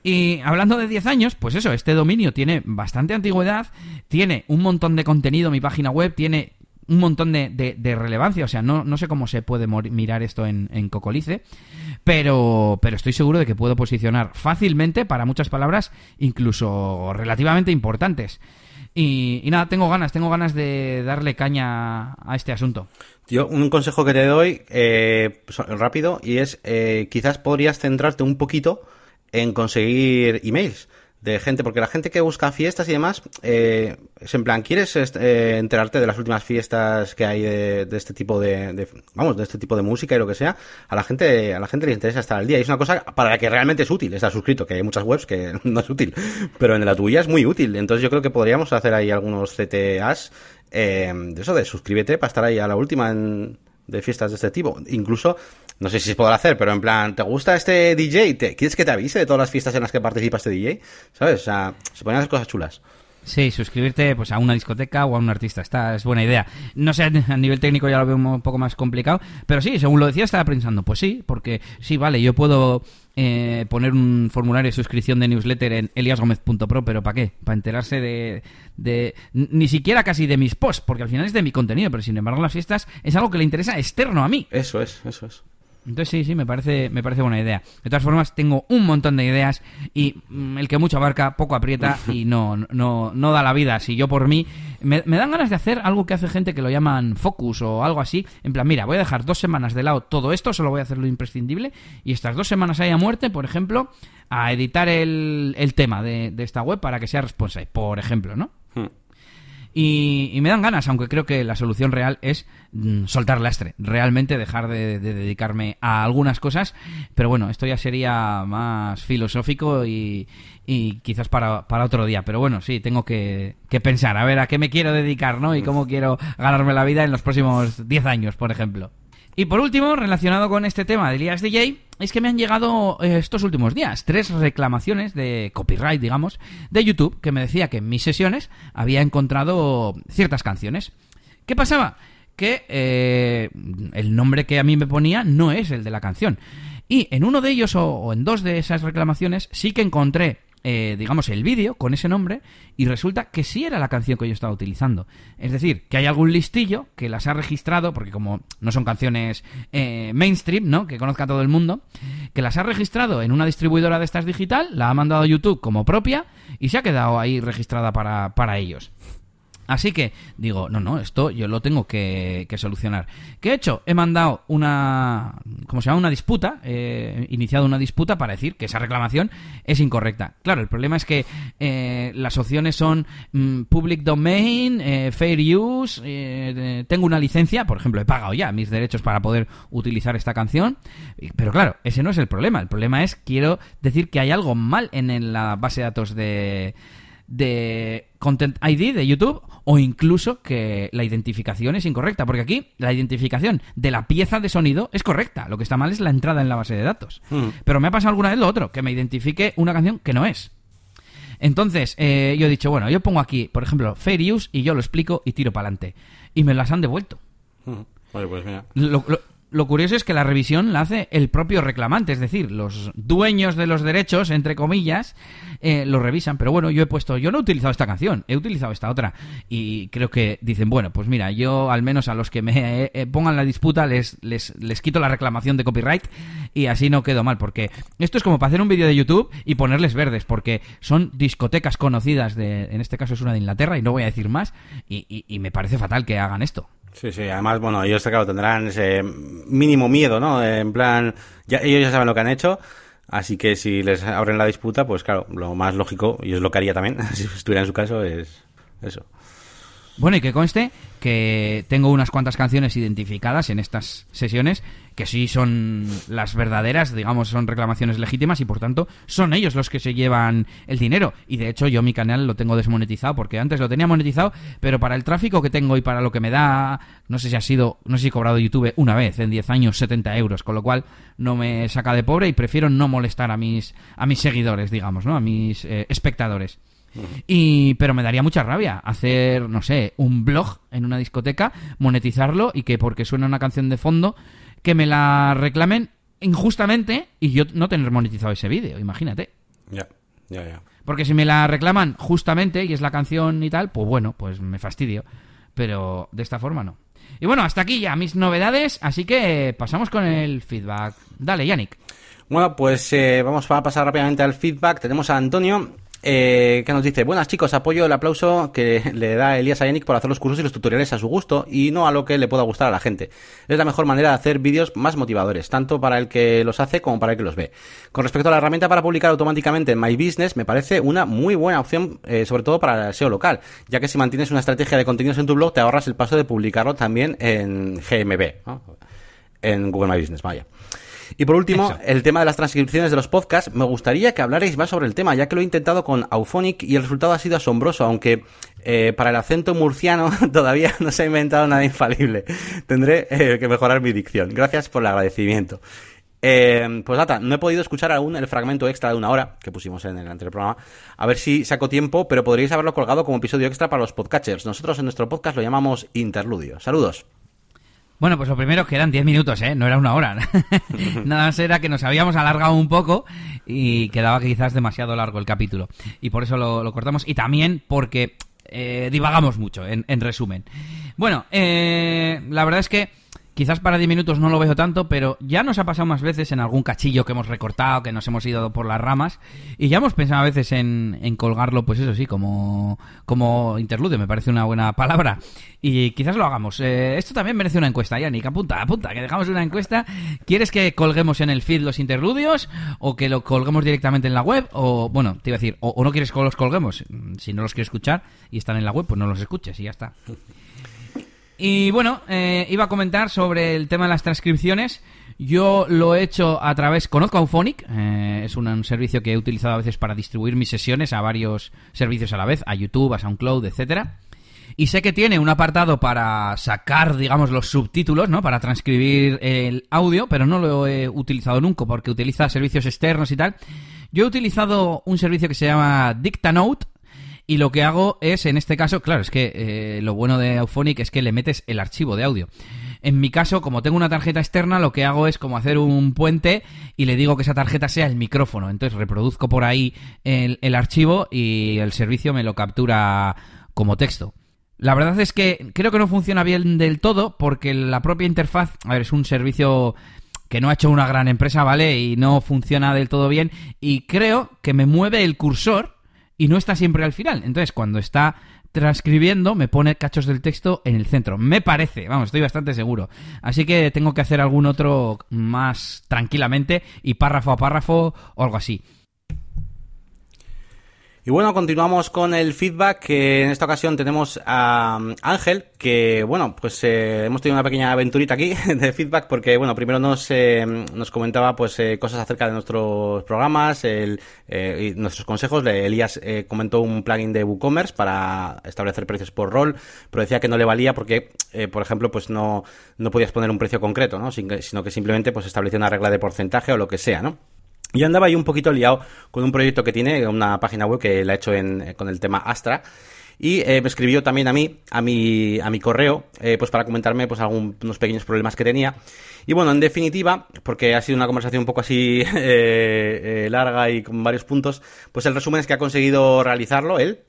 Y hablando de 10 años, pues eso, este dominio tiene bastante antigüedad, tiene un montón de contenido, mi página web tiene un montón de, relevancia, o sea, no, no, sé cómo se puede mirar esto en, Cocolice, pero, pero estoy seguro de que puedo posicionar fácilmente para muchas palabras, incluso relativamente importantes. Y, nada, tengo ganas, tengo ganas de darle caña a este asunto. Yo, un consejo que te doy eh, rápido y es, eh, quizás podrías centrarte un poquito en conseguir emails de gente, porque la gente que busca fiestas y demás, eh, es en plan, ¿quieres eh, enterarte de las últimas fiestas que hay de, este tipo de, vamos, de este tipo de música y lo que sea? A la gente, a la gente le interesa estar al día y es una cosa para la que realmente es útil estar suscrito, que hay muchas webs que no es útil, pero en la tuya es muy útil. Entonces yo creo que podríamos hacer ahí algunos CTAs eh, de eso, de suscríbete para estar ahí a la última en, de fiestas de este tipo. Incluso no sé si se podrá hacer, pero en plan, ¿te gusta este DJ? ¿Te, ¿Quieres que te avise de todas las fiestas en las que participa este DJ? ¿Sabes? O sea, se pueden hacer cosas chulas. Sí, suscribirte pues a una discoteca o a un artista, esta es buena idea. No sé, a nivel técnico ya lo veo un poco más complicado, pero sí, según lo decía estaba pensando, pues sí, porque sí, vale, yo puedo eh, poner un formulario de suscripción de newsletter en eliasgomez.pro, pero ¿para qué? Para enterarse de, de, ni siquiera casi de mis posts, porque al final es de mi contenido, pero sin embargo las fiestas es algo que le interesa externo a mí. Eso es, eso es. Entonces sí, sí, me parece, me parece buena idea. De todas formas, tengo un montón de ideas y mm, el que mucho abarca, poco aprieta y no, no, no da la vida. Si yo por mí, me, me dan ganas de hacer algo que hace gente que lo llaman focus o algo así. En plan, mira, voy a dejar dos semanas de lado todo esto, solo voy a hacer lo imprescindible y estas dos semanas ahí a muerte, por ejemplo, a editar el, el tema de, de esta web para que sea responsable, por ejemplo, ¿no? Y, y me dan ganas, aunque creo que la solución real es mm, soltar lastre, realmente dejar de, de dedicarme a algunas cosas, pero bueno, esto ya sería más filosófico y, y quizás para, para otro día, pero bueno, sí, tengo que, que pensar, a ver a qué me quiero dedicar, ¿no? Y cómo quiero ganarme la vida en los próximos 10 años, por ejemplo. Y por último, relacionado con este tema de Elías es que me han llegado eh, estos últimos días tres reclamaciones de copyright, digamos, de YouTube, que me decía que en mis sesiones había encontrado ciertas canciones. ¿Qué pasaba? Que eh, el nombre que a mí me ponía no es el de la canción. Y en uno de ellos, o en dos de esas reclamaciones, sí que encontré eh, digamos, el vídeo con ese nombre y resulta que sí era la canción que yo estaba utilizando. Es decir, que hay algún listillo que las ha registrado, porque como no son canciones eh, mainstream, ¿no? Que conozca todo el mundo, que las ha registrado en una distribuidora de estas digital, la ha mandado a YouTube como propia y se ha quedado ahí registrada para, para ellos. Así que digo, no, no, esto yo lo tengo que, solucionar. ¿Qué he hecho? He mandado una, ¿cómo se llama? Una disputa, eh, iniciado una disputa para decir que esa reclamación es incorrecta. Claro, el problema es que eh, las opciones son mm, public domain, eh, fair use, eh, tengo una licencia, por ejemplo, he pagado ya mis derechos para poder utilizar esta canción, pero claro, ese no es el problema. El problema es, quiero decir que hay algo mal en la base de datos de de Content ID de YouTube o incluso que la identificación es incorrecta, porque aquí la identificación de la pieza de sonido es correcta, lo que está mal es la entrada en la base de datos. Hmm. Pero me ha pasado alguna vez lo otro, que me identifique una canción que no es. Entonces, eh, yo he dicho, bueno, yo pongo aquí, por ejemplo, Fair Use y yo lo explico y tiro para adelante. Y me las han devuelto. Hmm. Oye, pues mira. Lo, lo- lo curioso es que la revisión la hace el propio reclamante, es decir, los dueños de los derechos, entre comillas, eh, lo revisan. Pero bueno, yo he puesto, yo no he utilizado esta canción, he utilizado esta otra. Y creo que dicen, bueno, pues mira, yo al menos a los que me eh, eh, pongan la disputa les, les, les quito la reclamación de copyright y así no quedo mal. Porque esto es como para hacer un vídeo de YouTube y ponerles verdes, porque son discotecas conocidas de, en este caso es una de Inglaterra y no voy a decir más, y, y- me parece fatal que hagan esto. Sí, sí, además, bueno, ellos, claro, tendrán ese mínimo miedo, ¿no? En plan, ya, ellos ya saben lo que han hecho, así que si les abren la disputa, pues claro, lo más lógico, y es lo que haría también, si estuviera en su caso, es eso. Bueno, y que conste que tengo unas cuantas canciones identificadas en estas sesiones que sí son las verdaderas, digamos, son reclamaciones legítimas y por tanto son ellos los que se llevan el dinero. Y de hecho yo mi canal lo tengo desmonetizado porque antes lo tenía monetizado, pero para el tráfico que tengo y para lo que me da, no sé si ha sido, no sé si he cobrado YouTube una vez en 10 años 70 euros, con lo cual no me saca de pobre y prefiero no molestar a mis, a mis seguidores, digamos, ¿no? A mis eh, espectadores. Y, pero me daría mucha rabia hacer, no sé, un blog en una discoteca, monetizarlo y que porque suena una canción de fondo, que me la reclamen injustamente y yo no tener monetizado ese vídeo, imagínate. Ya, ya, ya. Porque si me la reclaman justamente y es la canción y tal, pues bueno, pues me fastidio. Pero de esta forma no. Y bueno, hasta aquí ya mis novedades, así que pasamos con el feedback. Dale, Yannick. Bueno, pues eh, vamos a pasar rápidamente al feedback. Tenemos a Antonio, eh, que nos dice, buenas chicos, apoyo el aplauso que le da Elías a Yannick por hacer los cursos y los tutoriales a su gusto y no a lo que le pueda gustar a la gente. Es la mejor manera de hacer vídeos más motivadores, tanto para el que los hace como para el que los ve. Con respecto a la herramienta para publicar automáticamente en My Business, me parece una muy buena opción, eh, sobre todo para el SEO local, ya que si mantienes una estrategia de contenidos en tu blog, te ahorras el paso de publicarlo también en GMB, ¿no? en Google My Business, vaya. Y por último, Eso. el tema de las transcripciones de los podcasts, me gustaría que hablarais más sobre el tema, ya que lo he intentado con Auphonic y el resultado ha sido asombroso, aunque eh, para el acento murciano todavía no se ha inventado nada infalible. Tendré eh, que mejorar mi dicción. Gracias por el agradecimiento. Eh, pues nada, no he podido escuchar aún el fragmento extra de una hora que pusimos en el anterior programa. A ver si saco tiempo, pero podríais haberlo colgado como episodio extra para los podcatchers. Nosotros en nuestro podcast lo llamamos interludio. Saludos. Bueno, pues lo primero quedan 10 minutos, ¿eh? No era una hora. Nada más era que nos habíamos alargado un poco y quedaba quizás demasiado largo el capítulo. Y por eso lo, lo cortamos. Y también porque eh, divagamos mucho, en, en resumen. Bueno, eh, la verdad es que Quizás para 10 minutos no lo veo tanto, pero ya nos ha pasado más veces en algún cachillo que hemos recortado, que nos hemos ido por las ramas, y ya hemos pensado a veces en, colgarlo, pues eso sí, como, como interlude, me parece una buena palabra. Y quizás lo hagamos. Eh, esto también merece una encuesta, Yannick. Apunta, apunta, que dejamos una encuesta. ¿Quieres que colguemos en el feed los interludios? ¿O que lo colguemos directamente en la web? O, bueno, te iba a decir, o, o no quieres que los colguemos. Si no los quieres escuchar y están en la web, pues no los escuches y ya está. Y bueno, eh, iba a comentar sobre el tema de las transcripciones. Yo lo he hecho a través, conozco a Auphonic, eh, es un, un servicio que he utilizado a veces para distribuir mis sesiones a varios servicios a la vez, a YouTube, a SoundCloud, etcétera. Y sé que tiene un apartado para sacar, digamos, los subtítulos, ¿no? Para transcribir el audio, pero no lo he utilizado nunca porque utiliza servicios externos y tal. Yo he utilizado un servicio que se llama Dictanote, y lo que hago es, en este caso, claro, es que eh, lo bueno de Auphonic es que le metes el archivo de audio. En mi caso, como tengo una tarjeta externa, lo que hago es como hacer un puente y le digo que esa tarjeta sea el micrófono. Entonces reproduzco por ahí el, el archivo y el servicio me lo captura como texto. La verdad es que creo que no funciona bien del todo porque la propia interfaz, a ver, es un servicio que no ha hecho una gran empresa, ¿vale? Y no funciona del todo bien. Y creo que me mueve el cursor y no está siempre al final. Entonces, cuando está transcribiendo, me pone cachos del texto en el centro. Me parece, vamos, estoy bastante seguro. Así que tengo que hacer algún otro más tranquilamente y párrafo a párrafo o algo así. Y bueno, continuamos con el feedback, que en esta ocasión tenemos a um, Ángel, que bueno, pues eh, hemos tenido una pequeña aventurita aquí de feedback, porque bueno, primero nos, eh, nos comentaba pues eh, cosas acerca de nuestros programas el, eh, y nuestros consejos. Elías eh, comentó un plugin de WooCommerce para establecer precios por rol, pero decía que no le valía porque, eh, por ejemplo, pues no, no podías poner un precio concreto, ¿no? Sino que simplemente pues establecía una regla de porcentaje o lo que sea, ¿no? Y andaba ahí un poquito liado con un proyecto que tiene, una página web que la ha hecho en, eh, con el tema Astra. Y eh, me escribió también a mí, a mi, a mi correo, eh, pues para comentarme pues algunos pequeños problemas que tenía. Y bueno, en definitiva, porque ha sido una conversación un poco así eh, eh, larga y con varios puntos, pues el resumen es que ha conseguido realizarlo él.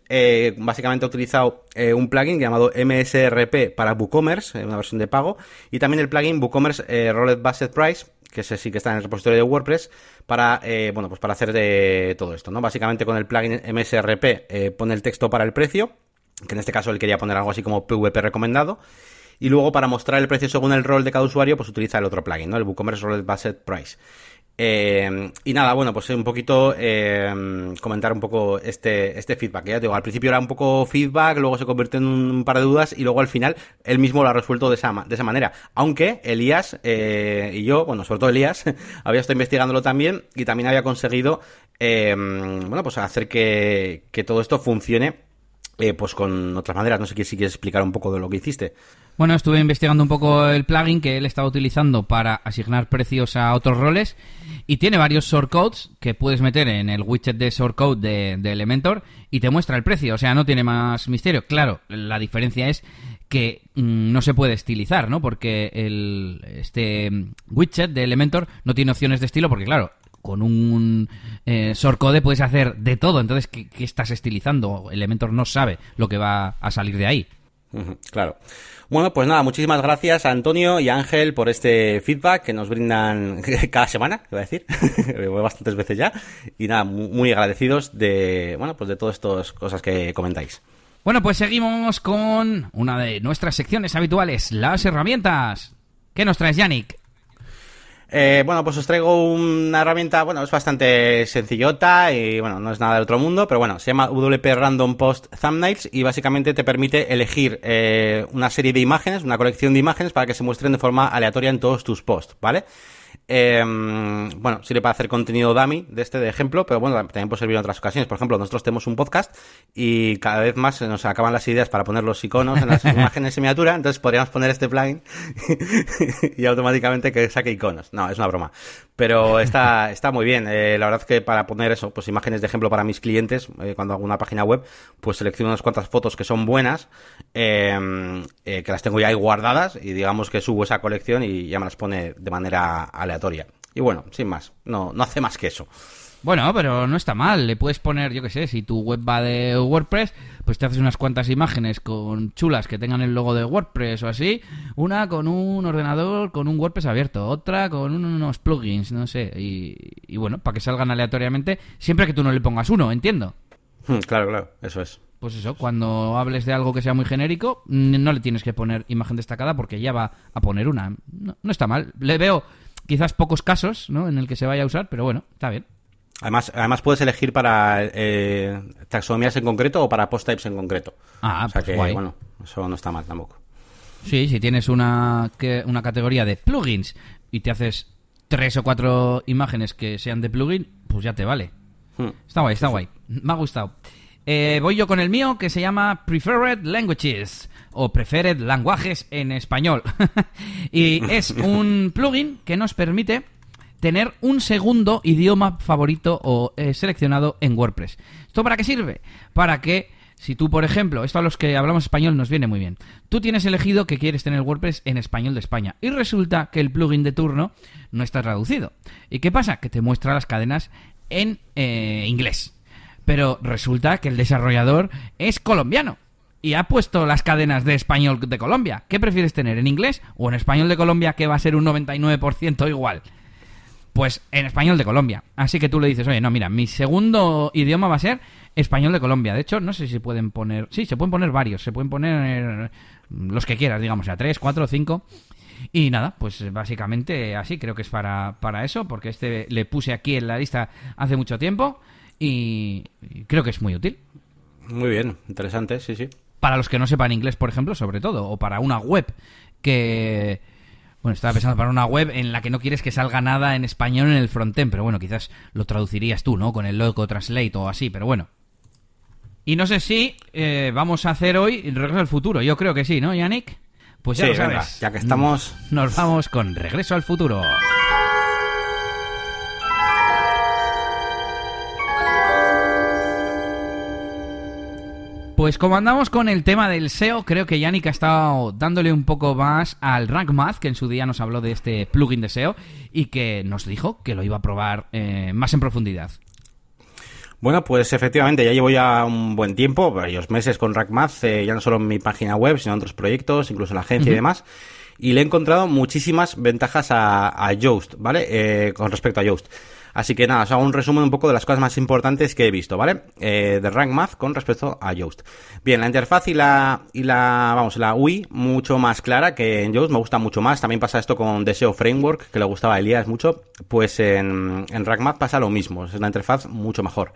Básicamente ha utilizado un plugin llamado MSRP para WooCommerce, una versión de pago, y también el plugin WooCommerce Rolled Basket Price, que ese sí que está en el repositorio de WordPress, para, eh, bueno, pues para hacer de todo esto, ¿no? Básicamente con el plugin MSRP eh, pone el texto para el precio, que en este caso él quería poner algo así como PVP recomendado, y luego para mostrar el precio según el rol de cada usuario, pues utiliza el otro plugin, ¿no? El WooCommerce Rolled Basket Price. Eh, y nada, bueno, pues un poquito eh, comentar un poco este, este feedback. Ya te digo, al principio era un poco feedback, luego se convirtió en un par de dudas y luego al final él mismo lo ha resuelto de esa, de esa manera. Aunque Elías eh, y yo, bueno, sobre todo Elías, había estado investigándolo también y también había conseguido, eh, bueno, pues hacer que, que todo esto funcione eh, pues con otras maneras. No sé si quieres explicar un poco de lo que hiciste. Bueno, estuve investigando un poco el plugin que él estaba utilizando para asignar precios a otros roles y tiene varios shortcodes que puedes meter en el widget de shortcode de, de Elementor y te muestra el precio, o sea, no tiene más misterio. Claro, la diferencia es que mm, no se puede estilizar, ¿no? Porque el, este mm, widget de Elementor no tiene opciones de estilo porque, claro, con un eh, shortcode puedes hacer de todo. Entonces, ¿qué, estás estilizando? Elementor no sabe lo que va a salir de ahí. Claro. Bueno, pues nada, muchísimas gracias a Antonio y a Ángel por este feedback que nos brindan cada semana, iba a decir, bastantes veces ya. Y nada, mu- muy agradecidos de, bueno, pues de todas estas cosas que comentáis. Bueno, pues seguimos con una de nuestras secciones habituales, las herramientas. ¿Qué nos traes, Yannick? Eh, bueno, pues os traigo una herramienta, bueno, es bastante sencillota y bueno, no es nada del otro mundo, pero bueno, se llama WP Random Post Thumbnails y básicamente te permite elegir eh, una serie de imágenes, una colección de imágenes para que se muestren de forma aleatoria en todos tus posts, ¿vale? Eh, bueno, sirve para hacer contenido dummy de este de ejemplo, pero bueno, también puede servir en otras ocasiones. Por ejemplo, nosotros tenemos un podcast y cada vez más se nos acaban las ideas para poner los iconos en las imágenes en miniatura, entonces podríamos poner este plugin y automáticamente que saque iconos. No, es una broma. Pero está, está muy bien. Eh, la verdad es que para poner eso, pues imágenes de ejemplo para mis clientes, eh, cuando hago una página web, pues selecciono unas cuantas fotos que son buenas, eh, eh, que las tengo ya ahí guardadas y digamos que subo esa colección y ya me las pone de manera aleatoria. Y bueno, sin más, no, no hace más que eso. Bueno, pero no está mal. Le puedes poner, yo qué sé, si tu web va de WordPress, pues te haces unas cuantas imágenes con chulas que tengan el logo de WordPress o así. Una con un ordenador, con un WordPress abierto. Otra con unos plugins, no sé. Y, y bueno, para que salgan aleatoriamente, siempre que tú no le pongas uno, entiendo. Hmm, Claro, claro, eso es. Pues eso, cuando hables de algo que sea muy genérico, no le tienes que poner imagen destacada porque ya va a poner una. No, no está mal. Le veo quizás pocos casos ¿no? en el que se vaya a usar, pero bueno, está bien. Además, además puedes elegir para eh, taxonomías en concreto o para post types en concreto. Ah, o sea pues que, guay. bueno, eso no está mal tampoco. Sí, si tienes una, que- una categoría de plugins y te haces tres o cuatro imágenes que sean de plugin, pues ya te vale. Hmm. Está guay, está guay. Me ha gustado. Eh, voy yo con el mío que se llama Preferred Languages o Preferred Languajes en español. y es un plugin que nos permite tener un segundo idioma favorito o eh, seleccionado en WordPress. ¿Esto para qué sirve? Para que si tú, por ejemplo, esto a los que hablamos español nos viene muy bien, tú tienes elegido que quieres tener WordPress en español de España y resulta que el plugin de turno no está traducido. ¿Y qué pasa? Que te muestra las cadenas en eh, inglés. Pero resulta que el desarrollador es colombiano y ha puesto las cadenas de español de Colombia. ¿Qué prefieres tener, en inglés o en español de Colombia, que va a ser un 99% igual? Pues en español de Colombia. Así que tú le dices, oye, no, mira, mi segundo idioma va a ser español de Colombia. De hecho, no sé si pueden poner. Sí, se pueden poner varios. Se pueden poner los que quieras, digamos, sea, tres, cuatro, cinco. Y nada, pues básicamente así, creo que es para, para eso, porque este le puse aquí en la lista hace mucho tiempo y creo que es muy útil. Muy bien, interesante, sí, sí. Para los que no sepan inglés, por ejemplo, sobre todo, o para una web que... Bueno, estaba pensando para una web en la que no quieres que salga nada en español en el frontend, pero bueno, quizás lo traducirías tú, ¿no? Con el logo translate o así, pero bueno. Y no sé si eh, vamos a hacer hoy Regreso al Futuro. Yo creo que sí, ¿no, Yannick? Pues ya Sí, lo sabes. venga, ya que estamos- Nos vamos con Regreso al Futuro. Pues como andamos con el tema del SEO, creo que Yannick ha estado dándole un poco más al Rank Math, que en su día nos habló de este plugin de SEO y que nos dijo que lo iba a probar eh, más en profundidad. Bueno, pues efectivamente, ya llevo ya un buen tiempo, varios meses con RackMath, eh, ya no solo en mi página web, sino en otros proyectos, incluso en la agencia y demás. Y le he encontrado muchísimas ventajas a, a Yoast, ¿vale? Eh, con respecto a Yoast. Así que nada, os hago un resumen un poco de las cosas más importantes que he visto, ¿vale? Eh, de Rank Math con respecto a Yoast. Bien, la interfaz y la, y la, vamos, la UI mucho más clara que en Yoast, me gusta mucho más. También pasa esto con Deseo Framework, que le gustaba a Elías mucho. Pues en, en pasa lo mismo, es una interfaz mucho mejor.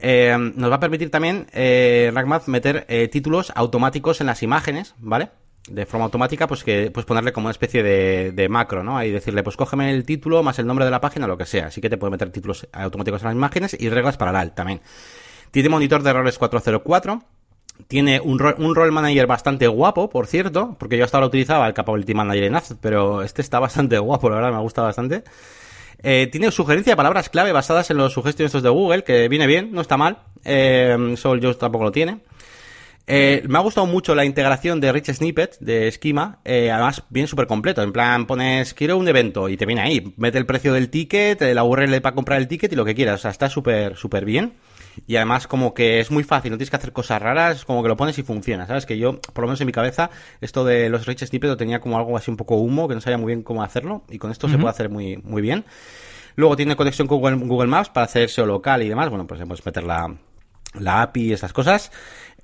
Eh, nos va a permitir también eh, RackMath meter eh, títulos automáticos en las imágenes, ¿vale? De forma automática, pues que pues ponerle como una especie de, de macro, ¿no? Y decirle, pues cógeme el título más el nombre de la página, lo que sea. Así que te puede meter títulos automáticos en las imágenes y reglas para el alt también. Tiene monitor de errores 404. Tiene un, ro- un role manager bastante guapo, por cierto, porque yo hasta ahora utilizaba el capability manager en Azure, pero este está bastante guapo, la verdad, me gusta bastante. Eh, tiene sugerencia de palabras clave basadas en los sugestiones de Google, que viene bien, no está mal. Eh, Soul Jones tampoco lo tiene. Eh, me ha gustado mucho la integración de Rich Snippet de Schema. eh, además, viene súper completo. En plan, pones quiero un evento y te viene ahí. Mete el precio del ticket, la URL para comprar el ticket y lo que quieras. O sea, está súper, súper bien. Y además, como que es muy fácil, no tienes que hacer cosas raras, como que lo pones y funciona. ¿Sabes? Que yo, por lo menos en mi cabeza, esto de los Rich Snippet lo tenía como algo así un poco humo, que no sabía muy bien cómo hacerlo. Y con esto se puede hacer muy, muy bien. Luego tiene conexión con Google, Google Maps para hacer SEO local y demás. Bueno, pues puedes meter la, la API y estas cosas.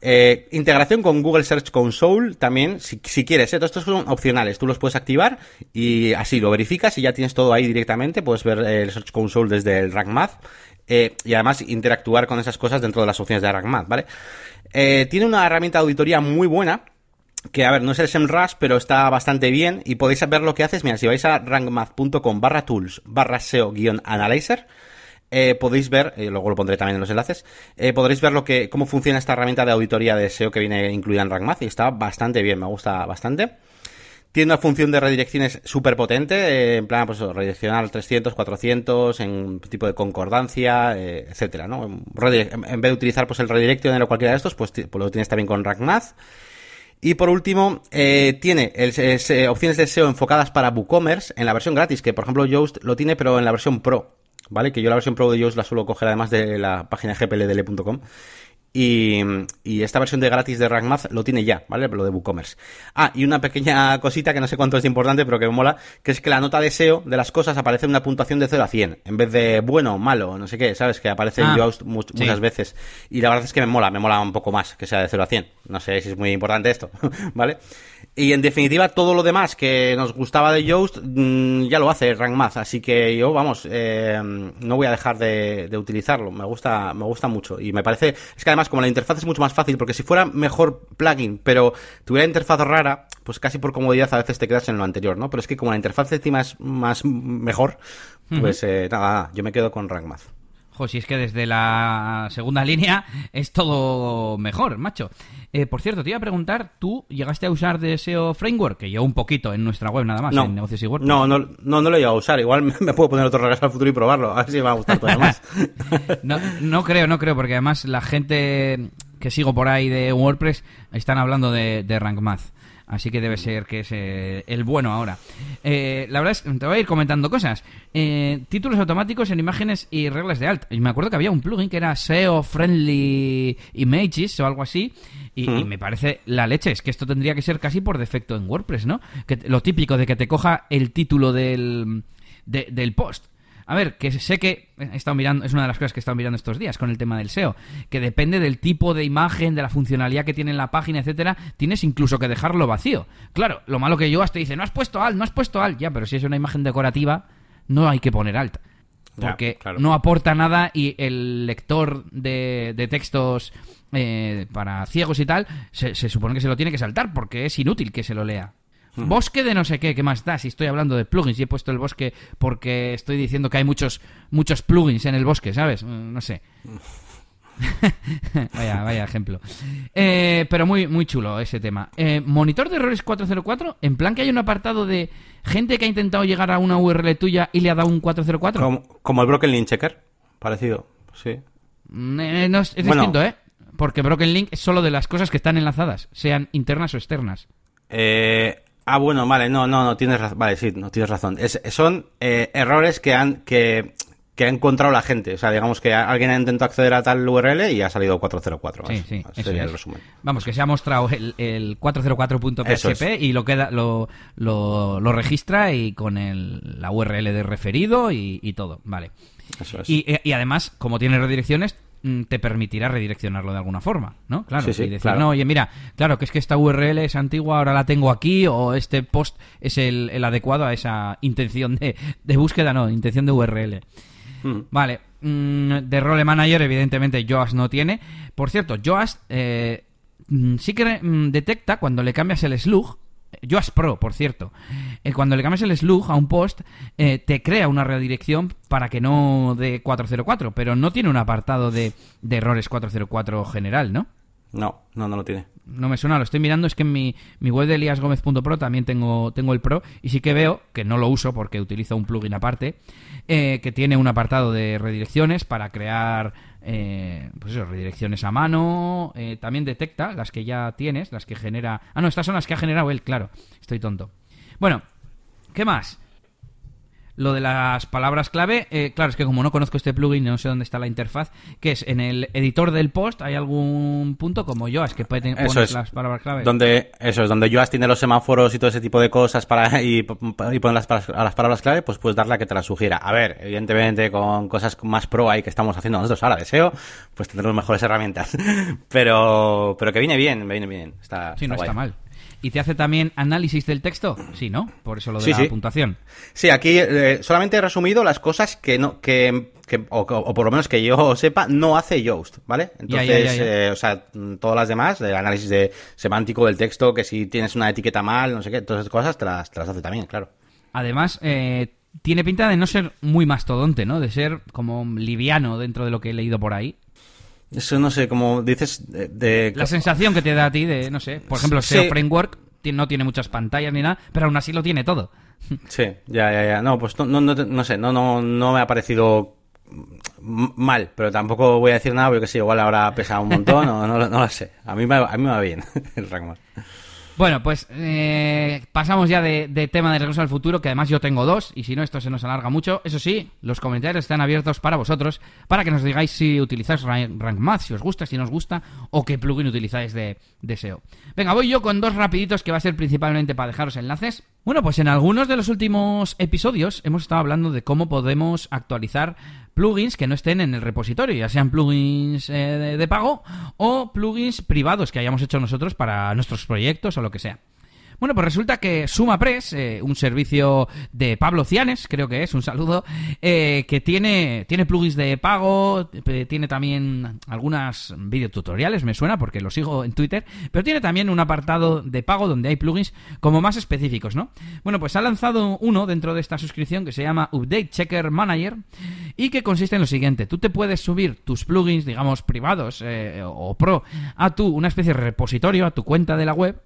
Eh, integración con Google Search Console también, si, quieres, ¿eh? Todos estos son opcionales, tú los puedes activar y así lo verificas y ya tienes todo ahí directamente, puedes ver el Search Console desde el Rank Math eh, y además interactuar con esas cosas dentro de las opciones de Rank Math, ¿vale? Eh, tiene una herramienta de auditoría muy buena, que a ver, no es el SEMrush, pero está bastante bien y podéis ver lo que haces. Mira, si vais a rankmath.com barra tools barra SEO guion analyzer, eh, podéis ver, eh, luego lo pondré también en los enlaces, eh, podréis ver lo que, cómo funciona esta herramienta de auditoría de SEO que viene incluida en RankMath y está bastante bien, me gusta bastante. Tiene una función de redirecciones súper potente, eh, en plan, pues redireccionar 300, 400, en tipo de concordancia, eh, etcétera, ¿no? En vez de utilizar pues el redireccionar o cualquiera de estos, pues, pues lo tienes también con RankMath. Y por último, tiene opciones de SEO enfocadas para WooCommerce en la versión gratis, que por ejemplo Yoast lo tiene, pero en la versión Pro. ¿Vale? Que yo la versión Pro de Yoast la suelo coger además de la página gpldl.com. Y, y, esta versión de gratis de RankMath lo tiene ya, ¿vale? Lo de WooCommerce. Ah, y una pequeña cosita que no sé cuánto es importante, pero que me mola, que es que la nota de SEO de las cosas aparece en una puntuación de 0 a 100, en vez de bueno, malo, no sé qué, ¿sabes? Que aparece en ah, Yoast muchas veces. Y la verdad es que me mola, me mola un poco más que sea de 0 a 100. No sé si es muy importante esto, ¿vale? Y en definitiva, todo lo demás que nos gustaba de Yoast mm, ya lo hace RankMath, así que yo, vamos, eh, no voy a dejar de, utilizarlo. Me gusta, me gusta mucho. Y me parece, es que además, como la interfaz es mucho más fácil, porque si fuera mejor plugin, pero tuviera interfaz rara, pues casi por comodidad a veces te quedas en lo anterior, ¿no? Pero es que como la interfaz encima es más mejor, pues eh, nada, yo me quedo con RankMath. Jo, si es que desde la segunda línea es todo mejor, macho. Eh, por cierto, te iba a preguntar, ¿tú llegaste a usar de SEO Framework? Que yo un poquito en nuestra web nada más, en negocios y WordPress. No, no, no, no lo he llegado a usar. Igual me puedo poner otro regreso al futuro y probarlo. A ver si me va a gustar todavía más. no, no creo, no creo, porque además la gente que sigo por ahí de WordPress están hablando de, de RankMath. Así que debe ser que es eh, el bueno ahora. Eh, la verdad es que te voy a ir comentando cosas. Eh, títulos automáticos en imágenes y reglas de alt. Y me acuerdo que había un plugin que era SEO Friendly Images o algo así. Y, me parece la leche. Es que esto tendría que ser casi por defecto en WordPress, ¿no? Que lo típico de que te coja el título del, del post. A ver, que sé que he estado mirando, es una de las cosas que he estado mirando estos días con el tema del SEO, que depende del tipo de imagen, de la funcionalidad que tiene en la página, etcétera, tienes incluso que dejarlo vacío. Claro, lo malo que yo hasta dice, no has puesto alt, no has puesto alt, ya, pero si es una imagen decorativa, no hay que poner alt. Porque no aporta nada y el lector de, de textos eh, para ciegos y tal, se supone que se lo tiene que saltar porque es inútil que se lo lea. Bosque de no sé qué, ¿qué más da? Si estoy hablando de plugins y he puesto el bosque porque estoy diciendo que hay muchos, muchos plugins en el bosque, ¿sabes? Mm, no sé. vaya, vaya ejemplo. Eh, pero muy, muy chulo ese tema. Eh, monitor de errores 404, en plan que hay un apartado de gente que ha intentado llegar a una URL tuya y le ha dado un 404. Como, como el Broken Link Checker, parecido, sí. Mm, eh, es, distinto, ¿eh? Porque Broken Link es solo de las cosas que están enlazadas, sean internas o externas. Eh, Ah, bueno, vale, no, no, no tienes razón. Vale, sí, no tienes razón. son eh, errores que han que, que ha encontrado la gente. O sea, digamos que alguien ha intentado acceder a tal URL y ha salido 404. Sí, sí, sería el resumen. Vamos, que se ha mostrado el, el 404.php y lo queda lo, lo, lo, registra y con el, la URL de referido y, y todo. Vale. Eso es. Y, y además, como tiene redirecciones, te permitirá redireccionarlo de alguna forma, ¿no? Claro, y decir, no, oye, mira, claro, que es que esta URL es antigua, ahora la tengo aquí, o este post es el, adecuado a esa intención de, búsqueda, no, intención de URL. Hmm. Vale, mm, de Role Manager, evidentemente, Joas no tiene. Por cierto, Joas eh, mm, sí que detecta cuando le cambias el slug, Yoast Pro, por cierto. Eh, cuando le cambias el slug a un post, eh, te crea una redirección para que no dé 404, pero no tiene un apartado de, errores 404 general, ¿no? No, no, no lo tiene. No me suena, lo estoy mirando, es que en mi, mi web de eliasgomez.pro también tengo, tengo el Pro y sí que veo, que no lo uso porque utilizo un plugin aparte, eh, que tiene un apartado de redirecciones para crear eh, pues eso, redirecciones a mano, eh, también detecta las que ya tienes, las que genera... Ah, no, estas son las que ha generado él, claro, estoy tonto. Bueno, ¿qué más? Lo de las palabras clave, eh, claro, es que como no conozco este plugin, no sé dónde está la interfaz, que es en el editor del post hay algún punto como Yoast que puede poner las palabras clave. Donde, eso es, donde Yoast tiene los semáforos y todo ese tipo de cosas para y, y poner las, a las palabras clave, pues puedes darle a que te las sugiera. A ver, evidentemente con cosas más pro ahí que estamos haciendo nosotros ahora, deseo, pues tendremos mejores herramientas. pero, pero que viene bien, me viene bien. Está, sí, no está mal. ¿Y te hace también análisis del texto? Sí, ¿no? Por eso lo de la puntuación. Sí, aquí eh, solamente he resumido las cosas que no, que, o, por lo menos que yo sepa, no hace Yoast, ¿vale? Entonces, eh, o sea, todas las demás, el análisis de semántico del texto, que si tienes una etiqueta mal, no sé qué, todas esas cosas te las, te las hace también, claro. Además, eh, tiene pinta de no ser muy mastodonte, ¿no? De ser como liviano dentro de lo que he leído por ahí. Eso no sé, como dices de... La sensación que te da a ti de, no sé, por ejemplo, SEO Framework no tiene muchas pantallas ni nada, pero aún así lo tiene todo. Sí, ya, ya, ya. No, pues no, no, no sé, no, no, no me ha parecido mal, pero tampoco voy a decir nada porque sí, igual ahora pesa un montón, no, no, no, lo sé. A mí, me, a mí me va bien el Rankman. Bueno, pues eh, pasamos ya de, tema de Regreso al Futuro, que además yo tengo dos, y si no esto se nos alarga mucho. Eso sí, los comentarios están abiertos para vosotros, para que nos digáis si utilizáis Rank Rank Math, si os gusta, si no os gusta, o qué plugin utilizáis de, de SEO. Venga, voy yo con dos rapiditos que va a ser principalmente para dejaros enlaces. Bueno, pues en algunos de los últimos episodios hemos estado hablando de cómo podemos actualizar plugins que no estén en el repositorio, ya sean plugins eh, de, de pago o plugins privados que hayamos hecho nosotros para nuestros proyectos o lo que sea. Bueno, pues resulta que SumaPress, eh, un servicio de Pablo Cianes, creo que es, un saludo, eh, que tiene, tiene plugins de pago, eh, tiene también algunas videotutoriales, me suena porque lo sigo en Twitter, pero tiene también un apartado de pago donde hay plugins como más específicos, ¿no? Bueno, pues ha lanzado uno dentro de esta suscripción que se llama Update Checker Manager y que consiste en lo siguiente, tú te puedes subir tus plugins, digamos, privados eh, o pro a tu, una especie de repositorio, a tu cuenta de la web,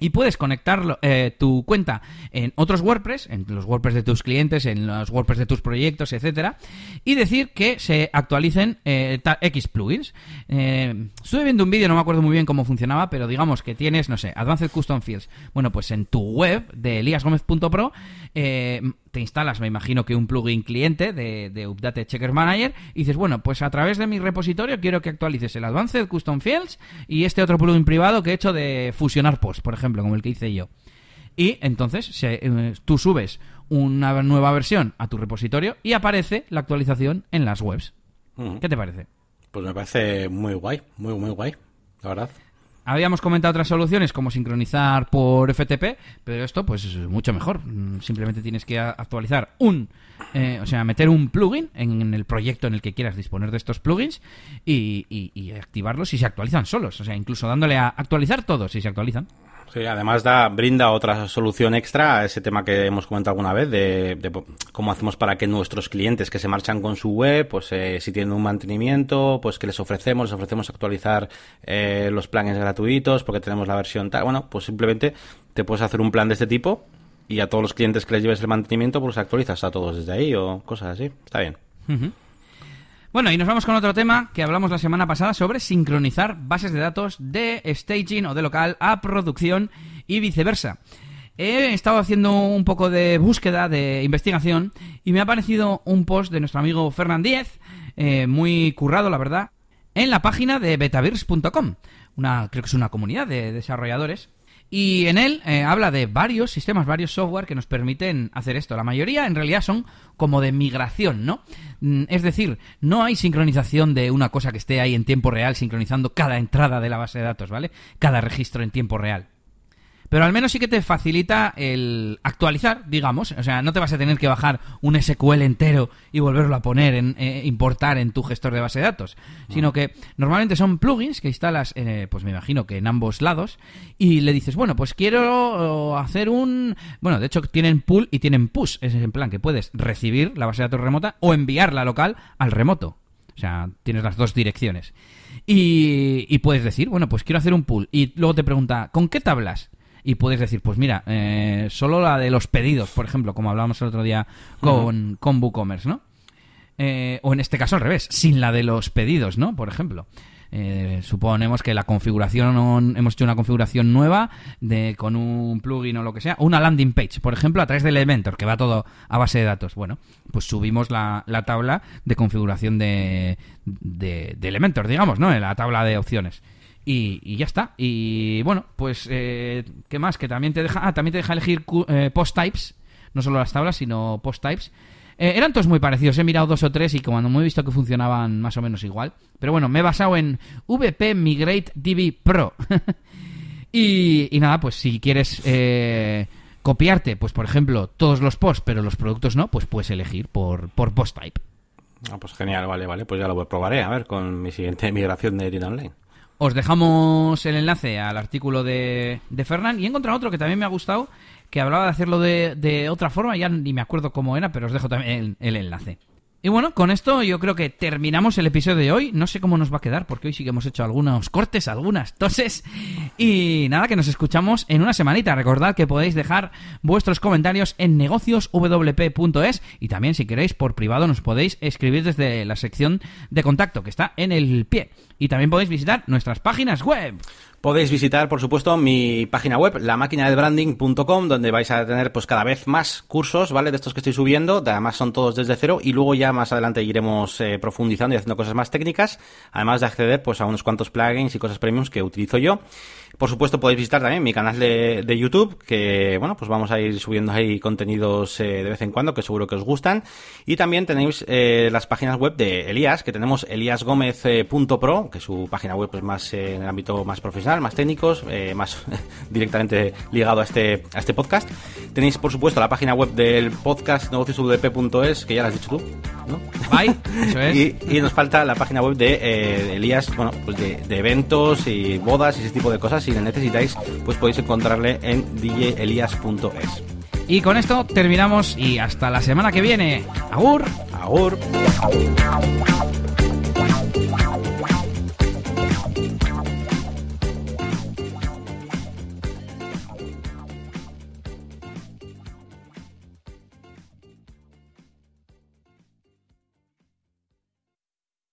y puedes conectar eh, tu cuenta en otros WordPress, en los WordPress de tus clientes, en los WordPress de tus proyectos, etcétera, y decir que se actualicen eh, X plugins. Eh, estuve viendo un vídeo, no me acuerdo muy bien cómo funcionaba, pero digamos que tienes, no sé, Advanced Custom Fields. Bueno, pues en tu web de eliasgomez.pro te instalas, me imagino que un plugin cliente de, de Update Checker Manager y dices, bueno, pues a través de mi repositorio quiero que actualices el Advanced Custom Fields y este otro plugin privado que he hecho de fusionar posts, por ejemplo, como el que hice yo. Y entonces se- eh, tú subes una nueva versión a tu repositorio y aparece la actualización en las webs. ¿Qué te parece? Pues me parece muy guay, muy, muy guay, la verdad. Habíamos comentado otras soluciones como sincronizar por FTP, pero esto pues es mucho mejor. Mm, Simplemente tienes que actualizar un, eh, o sea, meter un plugin en el proyecto en el que quieras disponer de estos plugins y, y- y activarlos si se actualizan solos. O sea, incluso dándole a actualizar todos si se actualizan. Sí, además da, brinda otra solución extra a ese tema que hemos comentado alguna vez de, de cómo hacemos para que nuestros clientes que se marchan con su web, pues eh, si tienen un mantenimiento, pues que les ofrecemos, les ofrecemos actualizar eh, los planes gratuitos porque tenemos la versión tal. Bueno, pues simplemente te puedes hacer un plan de este tipo y a todos los clientes que les lleves el mantenimiento, pues actualizas a todos desde ahí o cosas así. Está bien. Bueno, y nos vamos con otro tema que hablamos la semana pasada sobre sincronizar bases de datos de staging o de local a producción y viceversa. He estado haciendo un poco de búsqueda, de investigación, y me ha aparecido un post de nuestro amigo Fernández, eh, muy currado, la verdad, en la página de betavirs.com, una, creo que es una comunidad de desarrolladores, y en él eh, habla de varios sistemas, varios software que nos permiten hacer esto. La mayoría en realidad son como de migración, ¿no? Mm, Es decir, no hay sincronización de una cosa que esté ahí en tiempo real, sincronizando cada entrada de la base de datos, ¿vale? Cada registro en tiempo real. Pero al menos sí que te facilita el actualizar, digamos. O sea, no te vas a tener que bajar un SQL entero y volverlo a poner, en, eh, importar en tu gestor de base de datos. Sino que normalmente son plugins que instalas, eh, pues me imagino que en ambos lados, y le dices, bueno, pues quiero eh, hacer un... Bueno, de hecho tienen pull y tienen push. Es en plan que puedes recibir la base de datos remota o enviarla local al remoto. O sea, tienes las dos direcciones. Y, y puedes decir, bueno, pues quiero hacer un pull. Y luego te pregunta, ¿con qué tablas? Y puedes decir, pues mira, eh, solo la de los pedidos, por ejemplo, como hablábamos el otro día con, con WooCommerce, ¿no? Eh, o en este caso al revés, sin la de los pedidos, ¿no? Por ejemplo. Eh, suponemos que la configuración, hemos hecho una configuración nueva de, con un plugin o lo que sea, o una landing page, por ejemplo, a través del Elementor, que va todo a base de datos. Bueno, pues subimos la, la tabla de configuración de, de, de Elementor, digamos, ¿no? La tabla de opciones. Y, ya está. Y bueno, pues, eh, ¿qué más? Que también te deja, ah, también te deja elegir eh, post types, no solo las tablas, sino post types. Eh, eran todos muy parecidos, he mirado dos o tres y cuando me he visto que funcionaban más o menos igual. Pero bueno, me he basado en VP Migrate DB Pro. y, nada, pues si quieres eh, copiarte, pues por ejemplo, todos los posts, pero los productos no, pues puedes elegir por, por post type. Ah, pues genial, vale, vale. Pues ya lo probaré, a ver, con mi siguiente migración de Tienda Online. Os dejamos el enlace al artículo de, de Fernán y he encontrado otro que también me ha gustado, que hablaba de hacerlo de, de otra forma, ya ni me acuerdo cómo era, pero os dejo también el, enlace. Y bueno, con esto yo creo que terminamos el episodio de hoy. No sé cómo nos va a quedar, porque hoy sí que hemos hecho algunos cortes, algunas toses. Y nada, que nos escuchamos en una semanita. Recordad que podéis dejar vuestros comentarios en negocioswp.es y también si queréis por privado nos podéis escribir desde la sección de contacto que está en el pie. Y también podéis visitar nuestras páginas web. Podéis visitar, por supuesto, mi página web, la branding.com, donde vais a tener pues cada vez más cursos, ¿vale? De estos que estoy subiendo, además son todos desde cero y luego ya más adelante iremos eh, profundizando y haciendo cosas más técnicas, además de acceder pues a unos cuantos plugins y cosas premiums que utilizo yo. Por supuesto, podéis visitar también mi canal de, de YouTube, que bueno, pues vamos a ir subiendo ahí contenidos eh, de vez en cuando, que seguro que os gustan. Y también tenéis eh, las páginas web de Elías, que tenemos eliasgomez.pro, que es su página web pues más eh, en el ámbito más profesional, más técnicos, más directamente ligado a este, a este podcast. Tenéis, por supuesto, la página web del podcast negociosudp.es, que ya la has dicho tú, ¿no? Bye, eso es. y, y, nos falta la página web de, de Elías, bueno, pues de, de eventos y bodas y ese tipo de cosas si le necesitáis, pues podéis encontrarle en djelias.es. Y con esto terminamos y hasta la semana que viene. Agur. Agur.